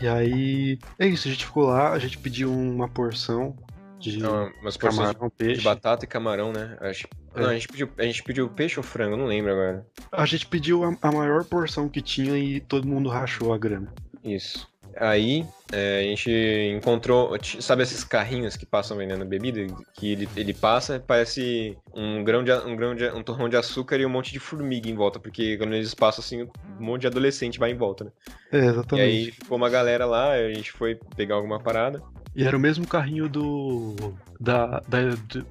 E aí, é isso, a gente ficou lá, a gente pediu uma porção de Não, Umas de, camarão, de peixe. batata e camarão, né? Acho, É. Não, a gente, pediu, a gente pediu peixe ou frango, eu não lembro agora. A gente pediu a, a maior porção que tinha e todo mundo rachou a grana. Isso. Aí é, a gente encontrou, sabe esses carrinhos que passam vendendo bebida? Que ele, ele passa, parece um grão de um grão de um torrão de açúcar e um monte de formiga em volta, porque quando eles passam assim, um monte de adolescente vai em volta, né? É, E exatamente. aí ficou uma galera lá, a gente foi pegar alguma parada. E era o mesmo carrinho do. da. da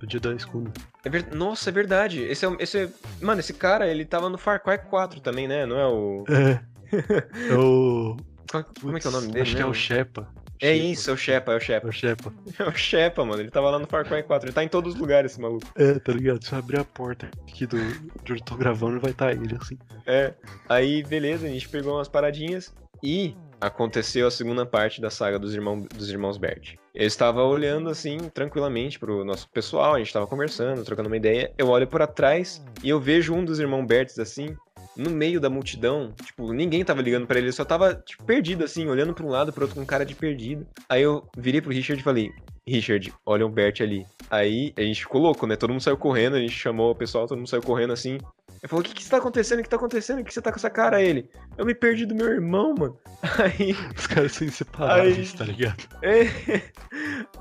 dia da escuna. É ver- Nossa, é verdade. Esse é, o- esse é- Mano, esse cara, ele tava no Far Cry 4 também, né? Não é o. É. É o. Qual- Como é que é o nome dele? Acho que é o? Shepa. É Shepa. isso, é o Shepa, é o É Shepa. o Shepa. É o Shepa, mano. Ele tava lá no Far Cry 4. Ele tá em todos os lugares, esse maluco. É, tá ligado? Se eu abrir a porta aqui do. de onde eu tô gravando, vai estar ele assim. É. Aí, beleza, a gente pegou umas paradinhas e aconteceu a segunda parte da saga dos, irmão, dos irmãos Bert. Eu estava olhando assim, tranquilamente pro nosso pessoal, a gente tava conversando, trocando uma ideia. Eu olho por trás e eu vejo um dos irmãos Berts assim, no meio da multidão. Tipo, ninguém tava ligando pra ele, ele só tava tipo, perdido assim, olhando pra um lado pro outro com cara de perdido. Aí eu virei pro Richard e falei: Richard, olha o Bert ali. Aí a gente ficou louco, né? Todo mundo saiu correndo, a gente chamou o pessoal, todo mundo saiu correndo assim. Ele falou: O que que está acontecendo? O que tá acontecendo? O que você tá com essa cara? Aí Ele: Eu me perdi do meu irmão, mano. Aí. Os caras são inseparáveis, Aí- tá ligado? é,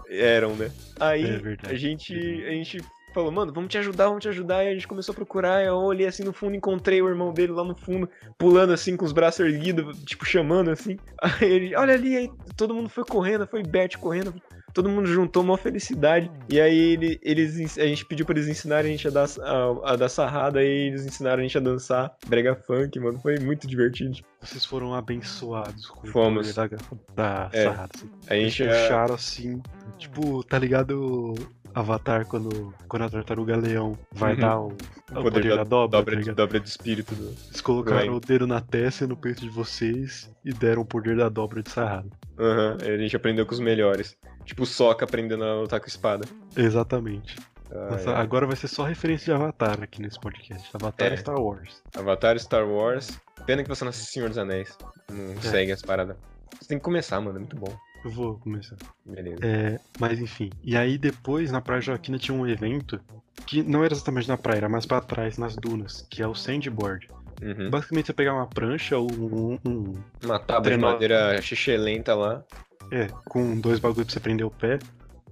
Eram, né? Aí É verdade. a gente. A gente falou, mano, vamos te ajudar, vamos te ajudar. E a gente começou a procurar. Eu olhei assim no fundo, encontrei o irmão dele lá no fundo, pulando assim, com os braços erguidos, tipo, chamando assim. Aí ele, olha ali, aí todo mundo foi correndo, foi Bert correndo. Todo mundo juntou uma felicidade. E aí ele, eles, a gente pediu pra eles ensinarem a gente a dar, a, a dar sarrada. Aí eles ensinaram a gente a dançar brega funk, mano. Foi muito divertido. Vocês foram abençoados com Fomos. o da, da É. sarrada. assim. A gente. puxaram assim. Tipo, tá ligado Avatar quando, quando a tartaruga leão vai Uhum. dar o, o poder, da, dobra, dobra, tá de, ligado? dobra de espírito do. Eles colocaram o dedo na testa e no peito de vocês e deram o poder da dobra de Sahara. Aham, a gente aprendeu com os melhores. Tipo o Sokka aprendendo a lutar com espada. Exatamente. Ah, Nossa, é. Agora vai ser só referência de Avatar aqui nesse podcast. Avatar É. Star Wars. Avatar Star Wars. Pena que você não assiste Senhor dos Anéis. Não É. segue as paradas. Você tem que começar, mano. É muito bom. Eu vou começar. Beleza. É, mas enfim. E aí depois, na Praia Joaquina, tinha um evento que não era exatamente na praia, era mais pra trás, nas dunas, que é o sandboard. Uhum. Basicamente você pegar uma prancha ou um, um- Uma tábua de madeira xixelenta lá. É, com dois bagulhos pra você prender o pé.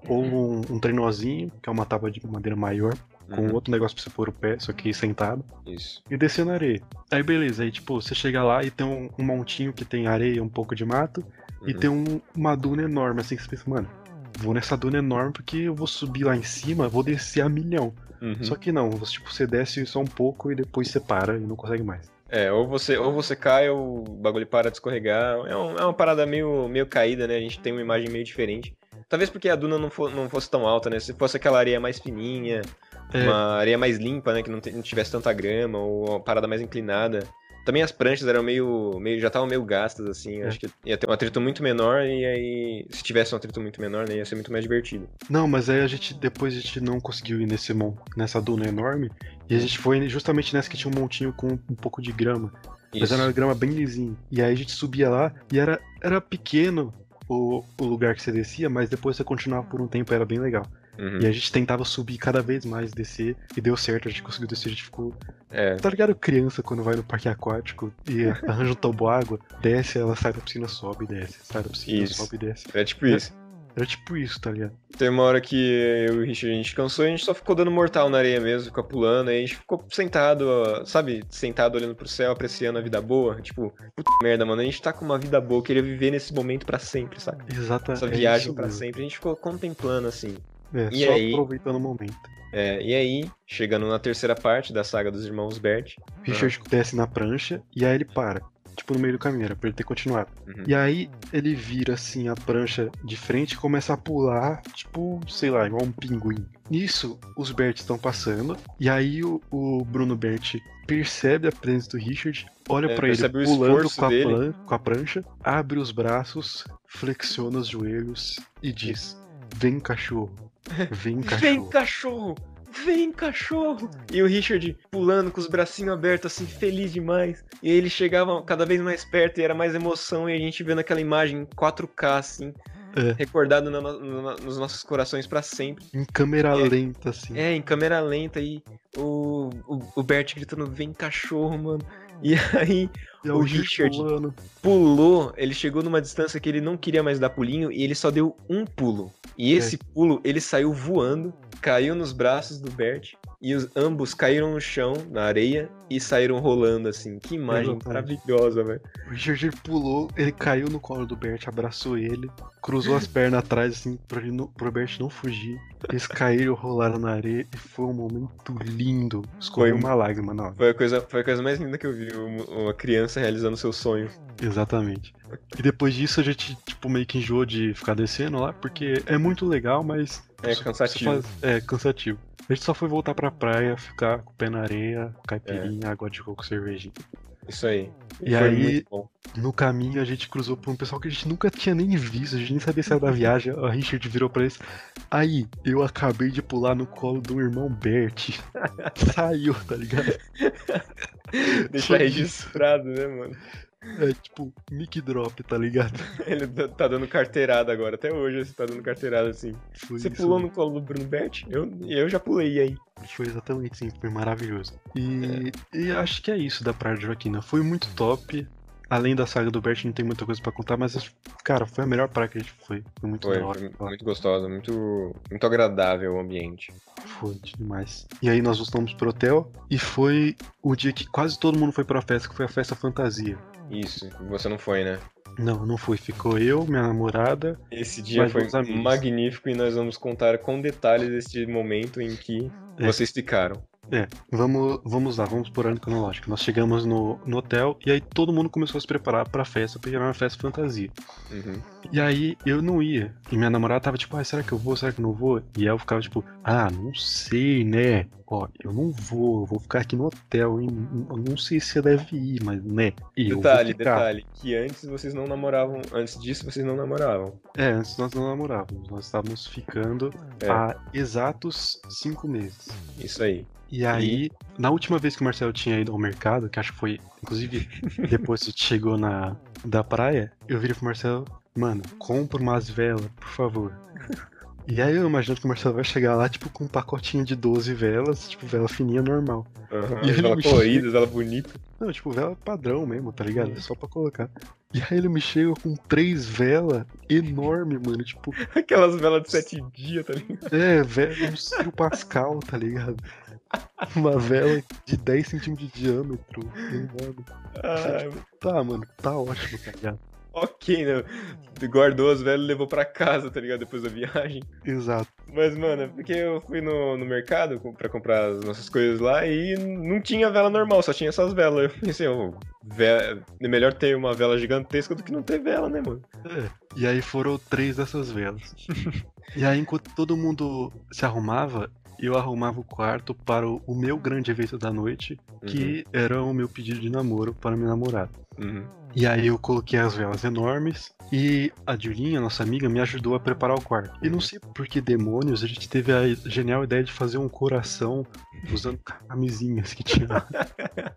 Ou um, um trenózinho, que é uma tábua de madeira maior, com Uhum. outro negócio pra você pôr o pé, só que sentado. Isso. E descer na areia. Aí beleza, aí tipo, você chega lá e tem um, um montinho que tem areia, um pouco de mato, e Uhum. tem um- uma duna enorme, assim, que você pensa, mano, vou nessa duna enorme porque eu vou subir lá em cima, vou descer a milhão. Uhum. Só que não, você, tipo, você desce só um pouco e depois você para e não consegue mais. É, ou você, ou você cai ou o bagulho para de escorregar. É, um- é uma parada meio, meio caída, né? A gente tem uma imagem meio diferente. Talvez porque a duna não, fo- não fosse tão alta, né? Se fosse aquela areia mais fininha, É, uma areia mais limpa, né? Que não, não tivesse tanta grama, ou uma parada mais inclinada. Também as pranchas eram meio. meio já estavam meio gastas, assim. É. Acho que ia ter um atrito muito menor, e aí. Se tivesse um atrito muito menor, né? Ia ser muito mais divertido. Não, mas aí a gente, depois a gente não conseguiu ir nesse mon, nessa duna enorme, e a gente foi justamente nessa que tinha um montinho com um pouco de grama. Mas Isso. era uma grama bem lisinho. E aí a gente subia lá e era, era pequeno o, o lugar que você descia, mas depois você continuava por um tempo, era bem legal. Uhum. E a gente tentava subir cada vez mais, descer, e deu certo, a gente conseguiu descer, a gente ficou. É. Tá ligado criança quando vai no parque aquático e arranja um toboágua, desce, ela sai da piscina, sobe, desce, sai da piscina, Isso. sobe e desce. É tipo isso. Era tipo isso, tá ligado? Tem uma hora que eu e o Richard a gente cansou e a gente só ficou dando mortal na areia mesmo, ficou pulando, aí a gente ficou sentado, sabe, sentado olhando pro céu, apreciando a vida boa. Tipo, puta merda, mano, a gente tá com uma vida boa, queria viver nesse momento pra sempre, saca? Exata, Essa é viagem pra mesmo. sempre. A gente ficou contemplando assim. É, E só aí? aproveitando o momento. É, e aí, chegando na terceira parte da saga dos irmãos Bert. Richard desce na prancha e aí ele para. Tipo, no meio do caminho, era pra ele ter continuado. Uhum. E aí ele vira assim a prancha de frente e começa a pular, tipo, sei lá, igual um pinguim. Nisso, os Bert estão passando, e aí o, o Bruno Bert percebe a presença do Richard, olha É, pra ele pulando com a, plan- com a prancha, abre os braços, flexiona os joelhos e diz: Vem cachorro, vem cachorro. Vem, cachorro! Vem, cachorro! E o Richard pulando com os bracinhos abertos, assim, feliz demais. E ele chegava cada vez mais perto e era mais emoção. E a gente vendo aquela imagem em 4K, assim, É. recordado na nos nossos corações pra sempre. Em câmera É. lenta, assim. É, em câmera lenta e o, o, o Bert gritando, vem, cachorro, mano. E aí E o Richard- pulando. pulou, ele chegou numa distância que ele não queria mais dar pulinho e ele só deu um pulo. E É. esse pulo, ele saiu voando, caiu nos braços do Bert e os ambos caíram no chão, na areia e saíram rolando assim. Que imagem Exatamente. maravilhosa, velho. O Richard pulou, ele caiu no colo do Bert, abraçou ele, cruzou as pernas atrás, assim, pro, não- pro Bert não fugir. Eles caíram, rolaram na areia e foi um momento lindo. Escorreu uma lágrima na hora. Foi a coisa, foi a coisa mais linda que eu vi, um- uma criança realizando seu sonho. Exatamente. E depois disso a gente, tipo, meio que enjoou de ficar descendo lá, porque é muito legal, mas. É cansativo. faz- É, cansativo. A gente só foi voltar pra praia, ficar com o pé na areia, caipirinha, água de coco, cervejinha. Isso aí. E foi aí-. No caminho a gente cruzou por um pessoal que a gente nunca tinha nem visto, a gente nem sabia se era da viagem. A Richard virou pra eles. Aí, eu acabei de pular no colo do irmão Bert. Saiu, tá ligado? Deixar Foi registrado, né, mano? É tipo, mic drop, tá ligado? Ele tá dando carteirada agora. Até hoje você tá dando carteirada assim. Foi Você isso, pulou né? no colo do Bruno Bert? Eu, eu já pulei aí. Foi exatamente assim, foi maravilhoso. E, e acho que é isso da Praia de Joaquina. Foi muito top. Além da saga do Bert, não tem muita coisa pra contar, mas, cara, foi a melhor praia que a gente foi. Foi muito Foi, foi muito gostosa, muito, muito agradável o ambiente. Foi demais. E aí nós voltamos pro hotel e foi o dia que quase todo mundo foi pra festa, que foi a festa fantasia. Isso, você não foi, né? Não, não fui. Ficou eu, minha namorada. Esse dia foi magnífico e nós vamos contar com detalhes este momento em que É. vocês ficaram. É, vamos, vamos lá, vamos por ordem cronológica. Nós chegamos no, no hotel e aí todo mundo começou a se preparar pra festa, porque era uma festa fantasia. Uhum. E aí eu não ia. E minha namorada tava tipo, ah, será que eu vou? Será que eu não vou? E eu ficava tipo, ah, não sei, né? Ó, eu não vou, eu vou ficar aqui no hotel, hein? Eu não sei se você deve ir, mas né? E Detalhe, detalhe, que antes vocês não namoravam, antes disso vocês não namoravam. É, antes nós não namorávamos, nós estávamos ficando É. há exatos cinco meses. Isso aí. E aí, na última vez que o Marcelo tinha ido ao mercado, que acho que foi, inclusive, depois que chegou na da praia, eu virei pro Marcelo, mano, compra umas velas, por favor. E aí eu imagino que o Marcelo vai chegar lá, tipo, com um pacotinho de 12 velas, tipo, vela fininha normal. Uhum. E Vela me colorida, vela bonita. Não, tipo, vela padrão mesmo, tá ligado? É só pra colocar. E aí ele me chega com três velas enorme, mano, tipo, Aquelas velas de sete dias, tá ligado? É, vela, um Ciro Pascal, tá ligado? Uma vela de 10 centímetros de diâmetro. Ah, Tá, mano, tá ótimo, tá ligado? ok, né? Guardou as velas e levou pra casa, tá ligado? Depois da viagem. Exato. Mas, mano, é porque eu fui no, no mercado pra comprar as nossas coisas lá e não tinha vela normal, só tinha essas velas. Eu pensei, ô, ve- é melhor ter uma vela gigantesca do que não ter vela, né, mano? É. E aí foram três dessas velas. e aí, enquanto todo mundo se arrumava, eu arrumava o quarto para o, o meu grande evento da noite, que era o meu pedido de namoro para minha namorada. Uhum. E aí eu coloquei as velas enormes e a Julinha, nossa amiga, me ajudou a preparar o quarto. E não sei por que demônios a gente teve a genial ideia de fazer um coração usando camisinhas que tinha. lá.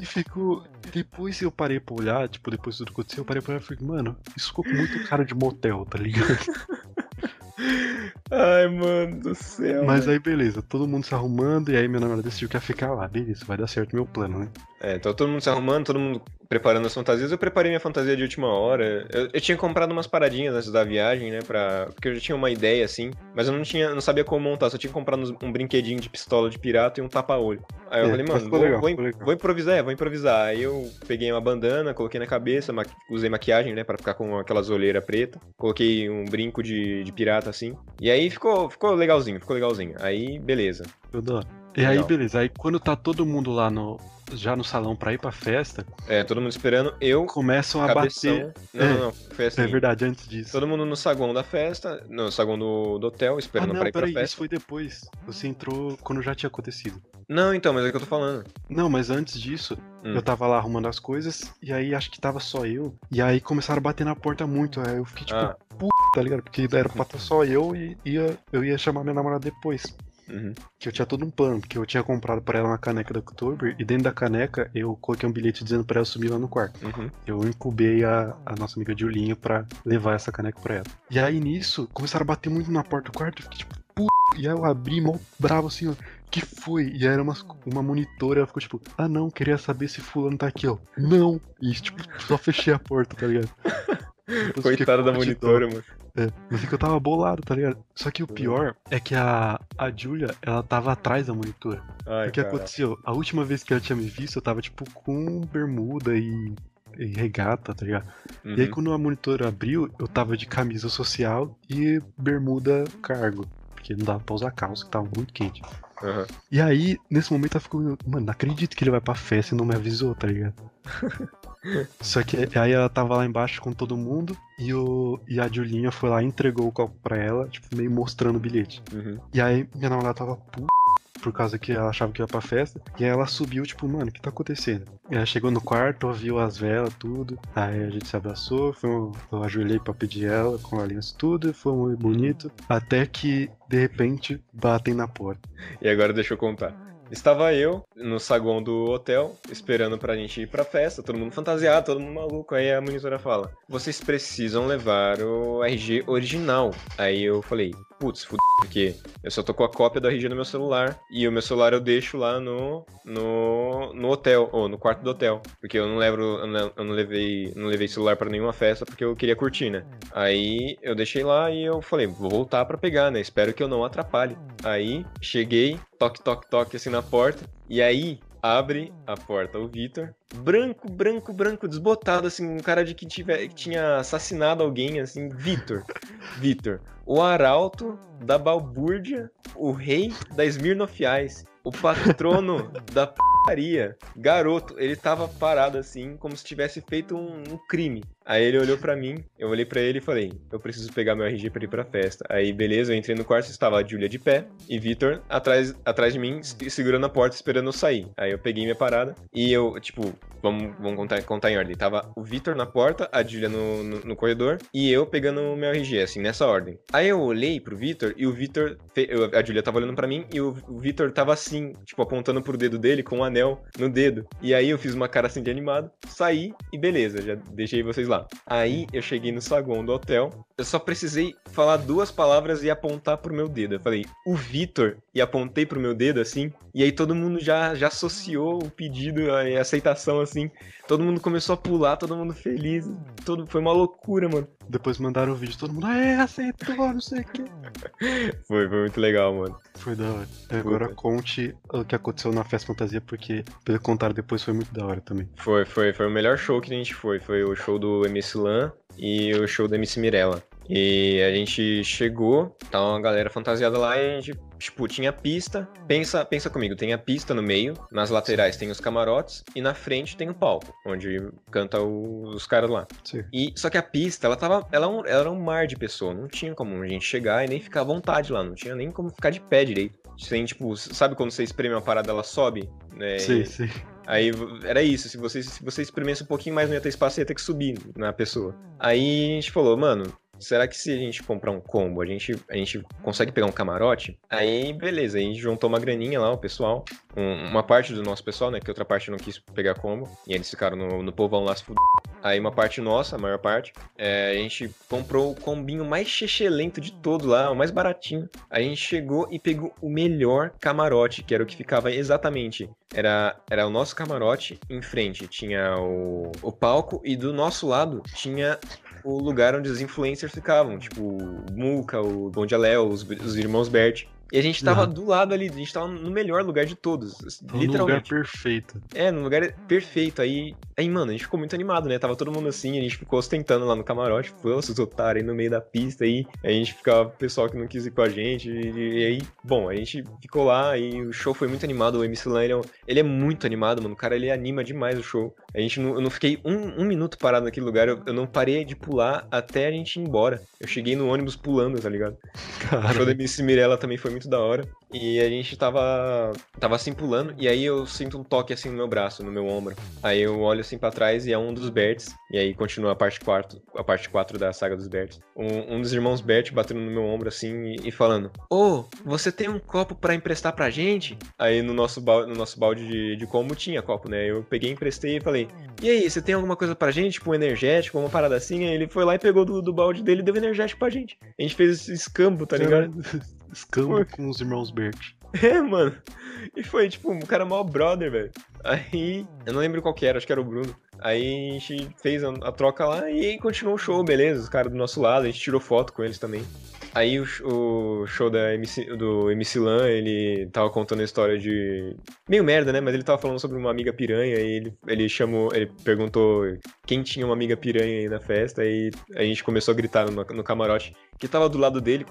E ficou. Depois eu parei pra olhar, tipo, depois de tudo aconteceu, eu parei pra olhar e falei, mano, isso ficou com muito cara de motel, tá ligado? Ai, mano do céu. Mas aí beleza, todo mundo se arrumando, e aí minha namorada decidiu que ia ficar lá. Beleza, vai dar certo meu plano, né? É, então todo mundo se arrumando, todo mundo preparando as fantasias. Eu preparei minha fantasia de última hora. Eu, eu tinha comprado umas paradinhas antes da viagem, né? Pra... Porque eu já tinha uma ideia, assim. Mas eu não tinha, não sabia como montar. Só tinha comprado um brinquedinho de pistola de pirata e um tapa-olho. Aí eu É, falei, mano, vou, legal, vou, vou improvisar, é, vou improvisar. Aí eu peguei uma bandana, coloquei na cabeça, usei maquiagem, né? Pra ficar com aquelas olheiras preta. Coloquei um brinco de, de pirata, assim. E aí ficou, ficou legalzinho, ficou legalzinho. Aí, beleza. Eu dou. E aí, beleza, aí quando tá todo mundo lá no. Já no salão pra ir pra festa, É, todo mundo esperando. Eu, começam a cabeção. bater. Não, É. não, não. Foi assim. É verdade, antes disso. Todo mundo no saguão da festa, no saguão do, do hotel, Ah, esperando não, pra ir pra peraí, festa. isso foi depois. Você entrou quando já tinha acontecido. Não, então, mas é o que eu tô falando. Não, mas antes disso, Hum. eu tava lá arrumando as coisas, e aí acho que tava só eu. E aí começaram a bater na porta muito. Aí eu fiquei tipo, Ah. tá ligado? Porque era pra estar só eu e ia, eu ia chamar minha namorada depois. Uhum. Que eu tinha todo um plano, porque eu tinha comprado pra ela uma caneca da October, e dentro da caneca eu coloquei um bilhete dizendo pra ela subir lá no quarto. Uhum. Eu incubei a, a nossa amiga Julinho pra levar essa caneca pra ela. E aí nisso, começaram a bater muito na porta do quarto, eu fiquei tipo, puta. E aí eu abri mó bravo assim, ó. Que foi? E aí era uma, uma monitora, ela ficou tipo, ah não, queria saber se fulano tá aqui, ó. Não! E tipo, só fechei a porta, tá ligado? Coitada da monitora, mano. É, mas é que eu tava bolado, tá ligado? Só que o pior é que a, a Julia, ela tava atrás da monitora. Ai, o que cara. aconteceu? A última vez que ela tinha me visto, eu tava tipo com bermuda e, e regata, tá ligado? E aí Uhum. quando a monitora abriu, eu tava de camisa social e bermuda cargo. Porque não dava pra usar calça, que tava muito quente. Aham. E aí, nesse momento, ela ficou, mano, não acredito que ele vai pra festa e não me avisou, tá ligado? Só que aí ela tava lá embaixo com todo mundo e, o, e a Julinha foi lá e entregou o copo pra ela, tipo, meio mostrando o bilhete. Uhum. E aí minha namorada tava puta por causa que ela achava que ia pra festa. E aí ela subiu, tipo, mano, o que tá acontecendo? E ela chegou no quarto, ouviu as velas, tudo. Aí a gente se abraçou, foi um- eu ajoelhei pra pedir ela com a aliança tudo, foi muito bonito. Até que, de repente, batem na porta. E agora deixa eu contar. Estava eu no saguão do hotel, esperando pra gente ir pra festa, todo mundo fantasiado, todo mundo maluco. Aí a monitora fala: Vocês precisam levar o RG original. Aí eu falei: Putz, fudeu, porque eu só tô com a cópia do RG no meu celular e o meu celular eu deixo lá no, no, no hotel, ou no quarto do hotel. Porque eu não levo, eu não, levei, não levei celular pra nenhuma festa porque eu queria curtir, né? Aí eu deixei lá e eu falei: Vou voltar pra pegar, né? Espero que eu não atrapalhe. Aí cheguei, toque, toque, toque assim na porta. E aí abre a porta o Vitor, branco, branco, branco, desbotado, assim, um cara de que, tiver, que tinha assassinado alguém, assim, Vitor. Vitor. O arauto da balbúrdia, o rei da Smirnoff Ice, o patrono da putaria, garoto, ele tava parado assim, como se tivesse feito um, um crime. Aí ele olhou para mim, eu olhei para ele e falei: Eu preciso pegar meu RG pra ir pra festa. Aí, beleza, eu entrei no quarto, estava a Julia de pé e Vitor atrás, atrás de mim, segurando a porta, esperando eu sair. Aí eu peguei minha parada e eu, tipo, vamos, vamos contar, contar em ordem. Tava o Vitor na porta, a Julia no, no, no, corredor e eu pegando meu RG, assim, nessa ordem. Aí eu olhei pro Vitor e o Vitor, a Julia tava olhando para mim e o, o Vitor tava assim, tipo, apontando pro dedo dele com um anel no dedo. E aí eu fiz uma cara assim de animado, saí e beleza, já deixei vocês lá lá. Aí eu cheguei no saguão do hotel, eu só precisei falar duas palavras e apontar pro meu dedo. Eu falei, o Vitor, e apontei pro meu dedo assim, e aí todo mundo já, já associou o pedido e a aceitação assim. Todo mundo começou a pular, todo mundo feliz. Todo, foi uma loucura, mano. Depois mandaram o vídeo, todo mundo, é, aceitou, não sei o quê. foi, foi muito legal, mano. Foi da hora. Agora conte o que aconteceu na festa fantasia, porque pelo contrário, depois foi muito da hora também. Foi, foi, foi o melhor show que a gente foi. Foi o show do MC Lan e o show da MC Mirella. E a gente chegou, tá uma galera fantasiada lá e a gente, tipo, tinha pista. Pensa, pensa comigo, tem a pista no meio, nas laterais tem os camarotes e na frente tem o palco, onde canta o, os caras lá. Sim. E só que a pista, ela tava, ela, é ela era um mar de pessoa, não tinha como a gente chegar e nem ficar à vontade lá, não tinha nem como ficar de pé direito. Sem, tipo, sabe quando você espreme uma parada, ela sobe? Né? Sim, sim. Aí era isso, se você, se você espremesse um pouquinho mais, não ia ter espaço, ia ter que subir na pessoa. Aí a gente falou, mano, será que se a gente comprar um combo, a gente, a gente consegue pegar um camarote? Aí, beleza, a gente juntou uma graninha lá, o pessoal, um, uma parte do nosso pessoal, né, que outra parte não quis pegar combo, e eles ficaram no, no povão lá se fuder. Aí uma parte nossa, a maior parte, é, a gente comprou o combinho mais chechelento de todo lá, o mais baratinho. Aí a gente chegou e pegou o melhor camarote, que era o que ficava exatamente. Era, era o nosso camarote, em frente tinha o, o palco, e do nosso lado tinha o lugar onde os influencers ficavam, tipo o Muka, o Dia Léo, os, os irmãos Bert. E a gente tava uhum. do lado ali, a gente tava no melhor lugar de todos. literalmente. No lugar perfeito. É, no lugar perfeito. Aí, aí, mano, a gente ficou muito animado, né? Tava todo mundo assim, a gente ficou ostentando lá no camarote, falou, os otários aí no meio da pista aí. Aí a gente ficava, o pessoal que não quis ir com a gente. E, e, aí, bom, a gente ficou lá e o show foi muito animado. O MC Lan, ele é, ele é muito animado, mano. O cara, ele anima demais o show. A gente não, eu não fiquei um, um minuto parado naquele lugar, eu, eu, não parei de pular até a gente ir embora. Eu cheguei no ônibus pulando, tá ligado? Cara. O show da MC Mirella também foi muito da hora. E a gente tava, tava assim pulando, e aí eu sinto um toque assim no meu braço, no meu ombro. Aí eu olho assim para trás e é um dos Berts. E aí continua a parte 4, a parte 4 da saga dos Berts. Um, um dos irmãos Bert batendo no meu ombro assim e, e falando: Ô, oh, você tem um copo para emprestar pra gente? Aí no nosso, balde, no nosso balde de, de combo tinha copo, né? Eu peguei, emprestei e falei: E aí, você tem alguma coisa pra gente? Tipo um energético, uma parada assim? Aí ele foi lá e pegou do, do balde dele e deu energético pra gente. A gente fez esse escambo, tá ligado? Escambo com os irmãos Bert. É, mano. E foi, tipo, um cara mal brother, velho. Aí, eu não lembro qual que era, acho que era o Bruno. Aí a gente fez a, a troca lá e continuou o show, beleza. Os caras do nosso lado, a gente tirou foto com eles também. Aí o, o show da MC, do MC Lan, ele tava contando a história de. Meio merda, né? Mas ele tava falando sobre uma amiga piranha e ele, ele chamou. Ele perguntou quem tinha uma amiga piranha aí na festa e a gente começou a gritar no, no camarote que tava do lado dele,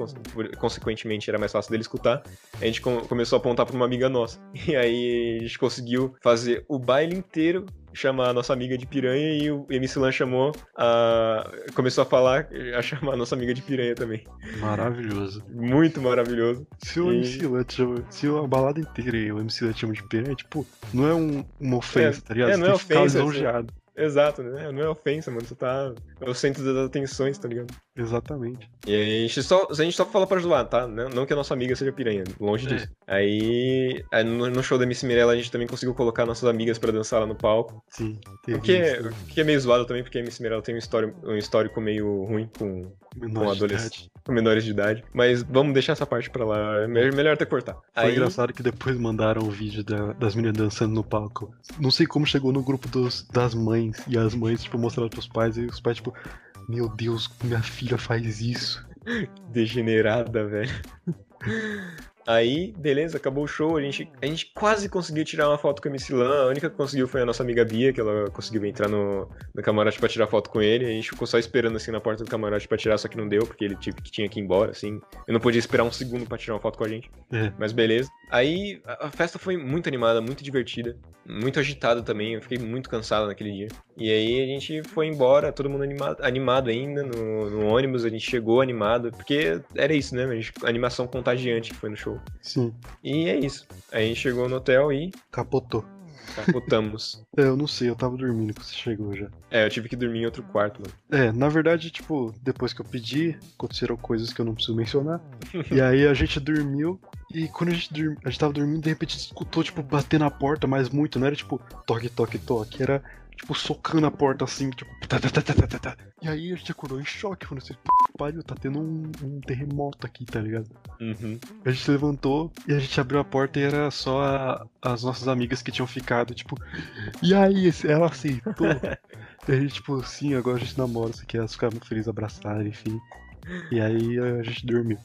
consequentemente era mais fácil dele escutar. A gente começou a apontar pra uma amiga nossa. E aí a gente conseguiu fazer o baile inteiro chamar a nossa amiga de piranha e o MC Lan chamou a. começou a falar, a chamar a nossa amiga de piranha também. Maravilhoso. Muito maravilhoso. Se o e... MC Lan chama, se a balada inteira e o MC Lan chama de piranha, tipo, não é um, uma ofensa, é, tá ligado? É, não é ofensa. Exato, né? Não é ofensa, mano. Você tá. É o centro das atenções, tá ligado? Exatamente. E aí a gente só, a gente só fala pra zoar, tá? Não, não que a nossa amiga seja piranha, longe é. disso. Aí, aí no, no, show da Miss Mirella a gente também conseguiu colocar nossas amigas pra dançar lá no palco. Sim. O que, é, o que é meio zoado também, porque a Miss Mirella tem um histórico, um histórico meio ruim com, com adolescentes. Com menores de idade. Mas vamos deixar essa parte pra lá. É melhor até cortar. Foi aí... engraçado que depois mandaram o vídeo da, das meninas dançando no palco. Não sei como chegou no grupo dos, das mães. E as mães, tipo, mostraram pros pais. E os pais, tipo, meu Deus, minha filha faz isso. Degenerada, velho. Aí, beleza, acabou o show, a gente, a gente quase conseguiu tirar uma foto com a MC Lan, a única que conseguiu foi a nossa amiga Bia, que ela conseguiu entrar no, no camarote pra tirar foto com ele, a gente ficou só esperando assim na porta do camarote pra tirar, só que não deu, porque ele que tinha que ir embora, assim, eu não podia esperar um segundo pra tirar uma foto com a gente, É. mas beleza. Aí, a, a festa foi muito animada, muito divertida, muito agitada também, eu fiquei muito cansado naquele dia. E aí a gente foi embora, todo mundo animado, animado ainda, no, no ônibus, a gente chegou animado, porque era isso, né, a, gente, a animação contagiante que foi no show. Sim, E é isso. Aí a gente chegou no hotel e capotou. capotamos. É, eu não sei, eu tava dormindo quando você chegou já. é, eu tive que dormir em outro quarto, mano. É, na verdade, tipo, depois que eu pedi, aconteceram coisas que eu não preciso mencionar. e aí a gente dormiu. E quando a gente, dormi, a gente tava dormindo, de repente escutou, tipo, bater na porta, mas muito. Não era tipo toque, toque, toque. Era, tipo, socando a porta assim, tipo. Tá, tá, tá. E aí a gente acordou em choque, falando assim, "P- pariu, tá tendo um, um terremoto aqui, tá ligado? Uhum. A gente levantou e a gente abriu a porta e era só a- as nossas amigas que tinham ficado, tipo, e aí, ela aceitou? e a gente, tipo, sim, agora a gente namora, isso aqui, elas ficaram felizes, abraçaram, enfim. E aí a gente dormiu.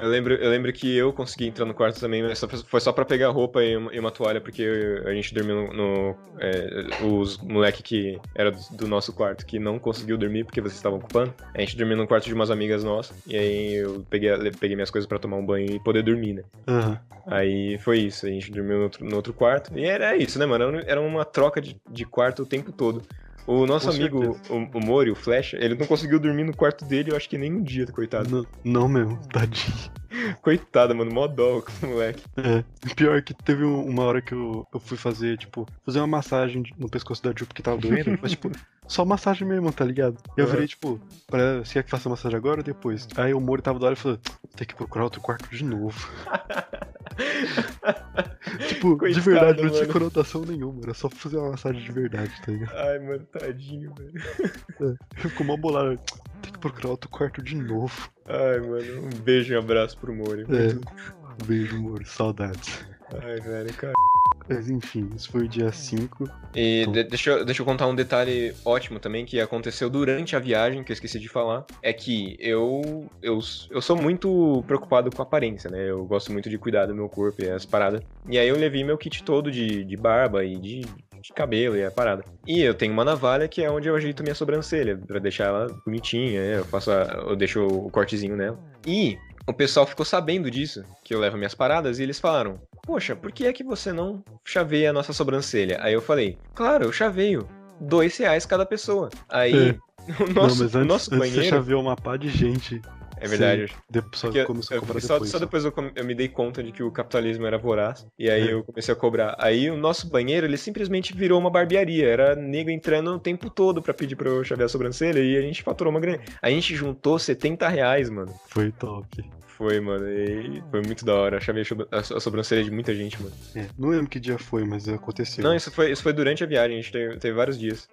Eu lembro, eu lembro que eu consegui entrar no quarto também, mas só- foi só pra pegar roupa e uma, e uma toalha, porque eu- a gente dormiu no. no- é, os moleque que era do, do nosso quarto que não conseguiu dormir porque vocês estavam ocupando. A gente dormiu no quarto de umas amigas nossas. E aí eu peguei, peguei minhas coisas pra tomar um banho e poder dormir, né? Aham. Aí foi isso, a gente dormiu no outro, no outro quarto. E era isso, né, mano? Era uma troca de, de quarto o tempo todo. O nosso Com amigo, o, o Mori, o Flash, ele não conseguiu dormir no quarto dele, eu acho que nem um dia, coitado. Não, não mesmo, tadinho. Coitado, mano, mó dó com o moleque. É. Pior que teve um- uma hora que eu, eu fui fazer, tipo, fazer uma massagem no pescoço da Ju porque tava doendo. mas, tipo, só massagem mesmo, tá ligado? E eu virei, tipo, pra, você quer que faça massagem agora ou depois? Aí o Moro tava do lado e falou, tem que procurar outro quarto de novo. tipo, de Coitado, verdade, não tinha mano. conotação nenhuma. Era só fazer uma massagem de verdade, tá ligado? Ai, mano, tadinho, velho. Ficou mó bolado. Tem que procurar outro quarto de novo. Ai, mano, um beijo e um abraço pro Mori. É. Beijo, Moro. Saudades. Ai, velho, cara. Mas enfim, isso foi o dia 5. E Então- de- deixa, eu, deixa eu contar um detalhe ótimo também que aconteceu durante a viagem, que eu esqueci de falar. É que eu, eu, eu sou muito preocupado com a aparência, né? Eu gosto muito de cuidar do meu corpo e as paradas. E aí eu levei meu kit todo de, de barba e de, de cabelo e a parada. E eu tenho uma navalha que é onde eu ajeito minha sobrancelha, pra deixar ela bonitinha, né? Eu faço a- eu deixo o cortezinho nela. E o pessoal ficou sabendo disso, que eu levo minhas paradas, e eles falaram: Poxa, por que é que você não chaveia a nossa sobrancelha? Aí eu falei: Claro, eu chaveio. Dois reais cada pessoa. Aí, o nosso, não, mas antes, nosso antes você banheiro. chaveou uma pá de gente. É verdade. Depois, só começou a cobrar só, depois. só depois eu, eu me dei conta de que o capitalismo era voraz. E aí É. eu comecei a cobrar. Aí o nosso banheiro, ele simplesmente virou uma barbearia. Era nego entrando o tempo todo pra pedir pra eu chavear a sobrancelha. E a gente faturou uma grana. A gente juntou 70 reais, mano. Foi top. Foi, mano. E foi muito da hora. Chavei a so- a so- a sobrancelha de muita gente, mano. É, não lembro que dia foi, mas aconteceu. Não, isso foi, isso foi durante a viagem. A gente teve, teve vários dias.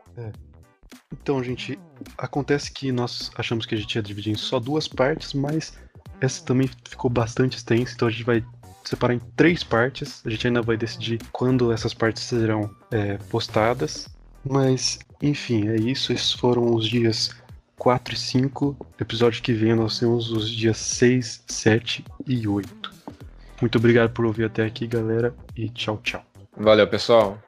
Então, gente, acontece que nós achamos que a gente ia dividir em só duas partes, mas essa também ficou bastante extensa, então a gente vai separar em três partes. A gente ainda vai decidir quando essas partes serão é, postadas. Mas, enfim, é isso. Esses foram os dias 4 e 5. Episódio que vem nós temos os dias 6, 7 e 8. Muito obrigado por ouvir até aqui, galera, e tchau, tchau. Valeu, pessoal.